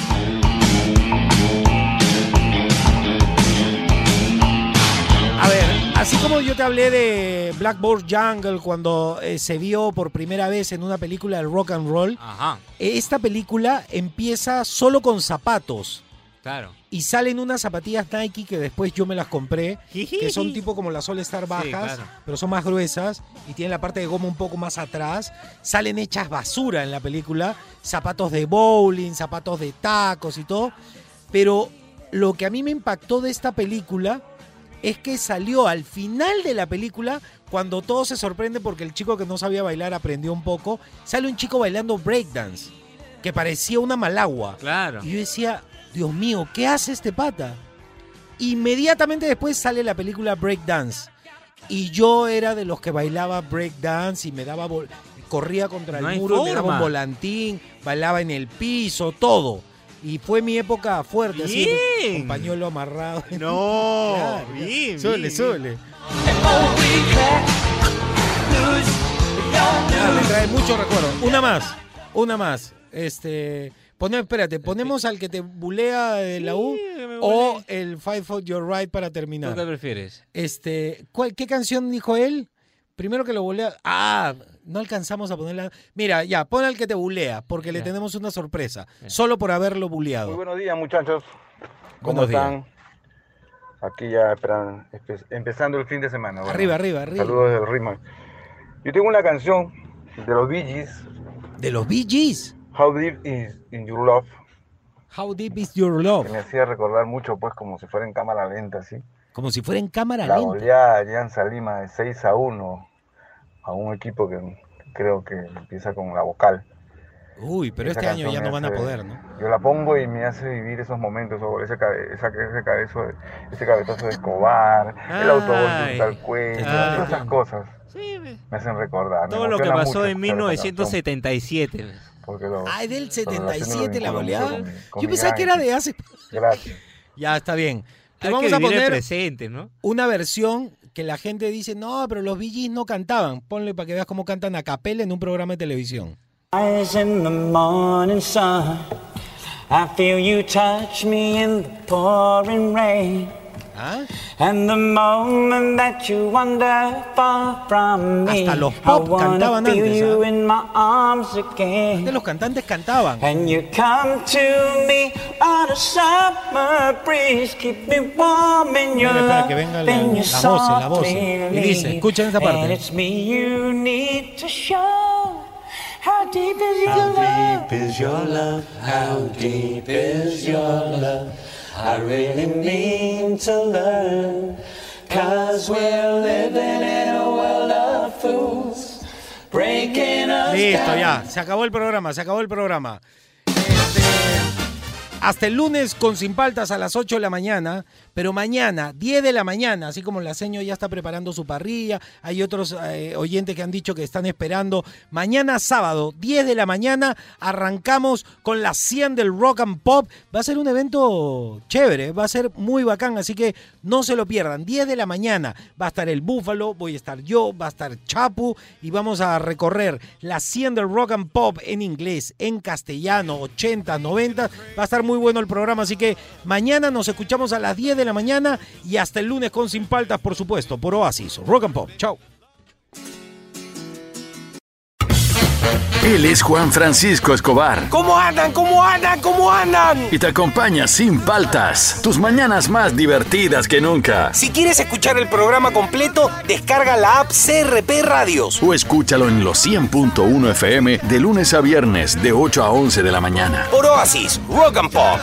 A ver, así como yo te hablé de Blackboard Jungle cuando eh, se vio por primera vez en una película de rock and roll, Ajá, esta película empieza solo con zapatos. claro. Y salen unas zapatillas Nike que después yo me las compré, que son tipo como las All Star bajas, claro. pero son más gruesas y tienen la parte de goma un poco más atrás. Salen hechas basura en la película, zapatos de bowling, zapatos de tacos y todo. Pero lo que a mí me impactó de esta película es que salió al final de la película, cuando todo se sorprende porque el chico que no sabía bailar aprendió un poco, sale un chico bailando breakdance, que parecía una malagua. Claro. Y yo decía, Dios mío, ¿qué hace este pata? Inmediatamente después sale la película Breakdance. Y yo era de los que bailaba breakdance y me daba corría contra el muro, me daba un volantín, bailaba en el piso, todo. Y fue mi época fuerte, así, Bien. con pañuelo amarrado. No, Claro, bien, Súbele, bien. Ya, me trae mucho recuerdo. Una más, una más. Este, pone, espérate, ponemos al que te bulea de la U o el Five Foot Your Right para terminar. ¿Tú qué prefieres? Este, ¿cuál, ¿qué canción dijo él? Primero que lo bulea. Ah, no alcanzamos a ponerla. Mira, ya, pon al que te bulea, porque le tenemos una sorpresa. Solo por haberlo buleado. Muy buenos días, muchachos. ¿Cómo Buenos días. están? Aquí ya esperan- empe- empezando el fin de semana. bueno. Arriba, arriba, arriba. Saludos del Rima. Yo tengo una canción de los Bee Gees. ¿De los Bee Gees? How Deep Is In Your Love. How Deep Is Your Love? Que me hacía recordar mucho, pues, como si fuera en cámara lenta, así. Como si fuera en cámara La lenta. goleada de Alianza Lima de 6 a 1 a un equipo que creo que empieza con la vocal. Uy, pero Esa este año ya no van a poder, ¿no? Yo la pongo y me hace vivir esos momentos, o ese, cabe- esa- ese, cabezo de- ese cabezazo de Escobar, el autobús Ay. al cuello, todas esas cosas me hacen recordar. Todo lo que pasó en escuchar esa 1977. canción, porque lo- Ah, es del lo relaciono 77 la goleada. con mi- con Yo pensaba que era de hace. Gracias. Ya está bien. Te Hay vamos que a vivir el poner presente, ¿no? una versión que la gente dice, no, pero los Gees no cantaban. Ponle para que veas cómo cantan a capela en un programa de televisión. In the morning sun. I feel you touch me in the pouring rain. ¿Ah? And the moment that you wander far from me, Hasta los I pop cantaban feel antes, you ¿ah? in my arms again. Antes los cantantes cantaban. And you come to me on a summer breeze, keep me warm in your Espera, espera, love. que venga la- las voces, las voces. softly Y dice, escuchen esa parte. And it's me you need to show. How deep is your love? How deep is your love? How deep is your love? I really mean to learn. Cause we're living in a world of fools. Breaking us Listo, ya. Se acabó el programa, se acabó el programa. Este, hasta el lunes con Sin Paltas a las 8 de la mañana, pero mañana, 10 de la mañana, así como la seño ya está preparando su parrilla, hay otros eh, oyentes que han dicho que están esperando. Mañana sábado, 10 de la mañana, arrancamos con la 100 del Rock and Pop. Va a ser un evento chévere, va a ser muy bacán, así que no se lo pierdan. 10 de la mañana va a estar el Búfalo, voy a estar yo, va a estar Chapu y vamos a recorrer la 100 del Rock and Pop en inglés, en castellano, 80, 90. Va a estar muy bueno el programa, así que mañana nos escuchamos a las 10 de la mañana y hasta el lunes con Sin Paltas, por supuesto, por Oasis, Rock and Pop. Chao. Él es Juan Francisco Escobar ¿Cómo andan? ¿Cómo andan? ¿Cómo andan? y te acompaña sin paltas, tus mañanas más divertidas que nunca. Si quieres escuchar el programa completo, descarga la app CRP Radios. O escúchalo en los 100.1 FM de lunes a viernes de 8 a 11 de la mañana. Por Oasis, Rock and Pop.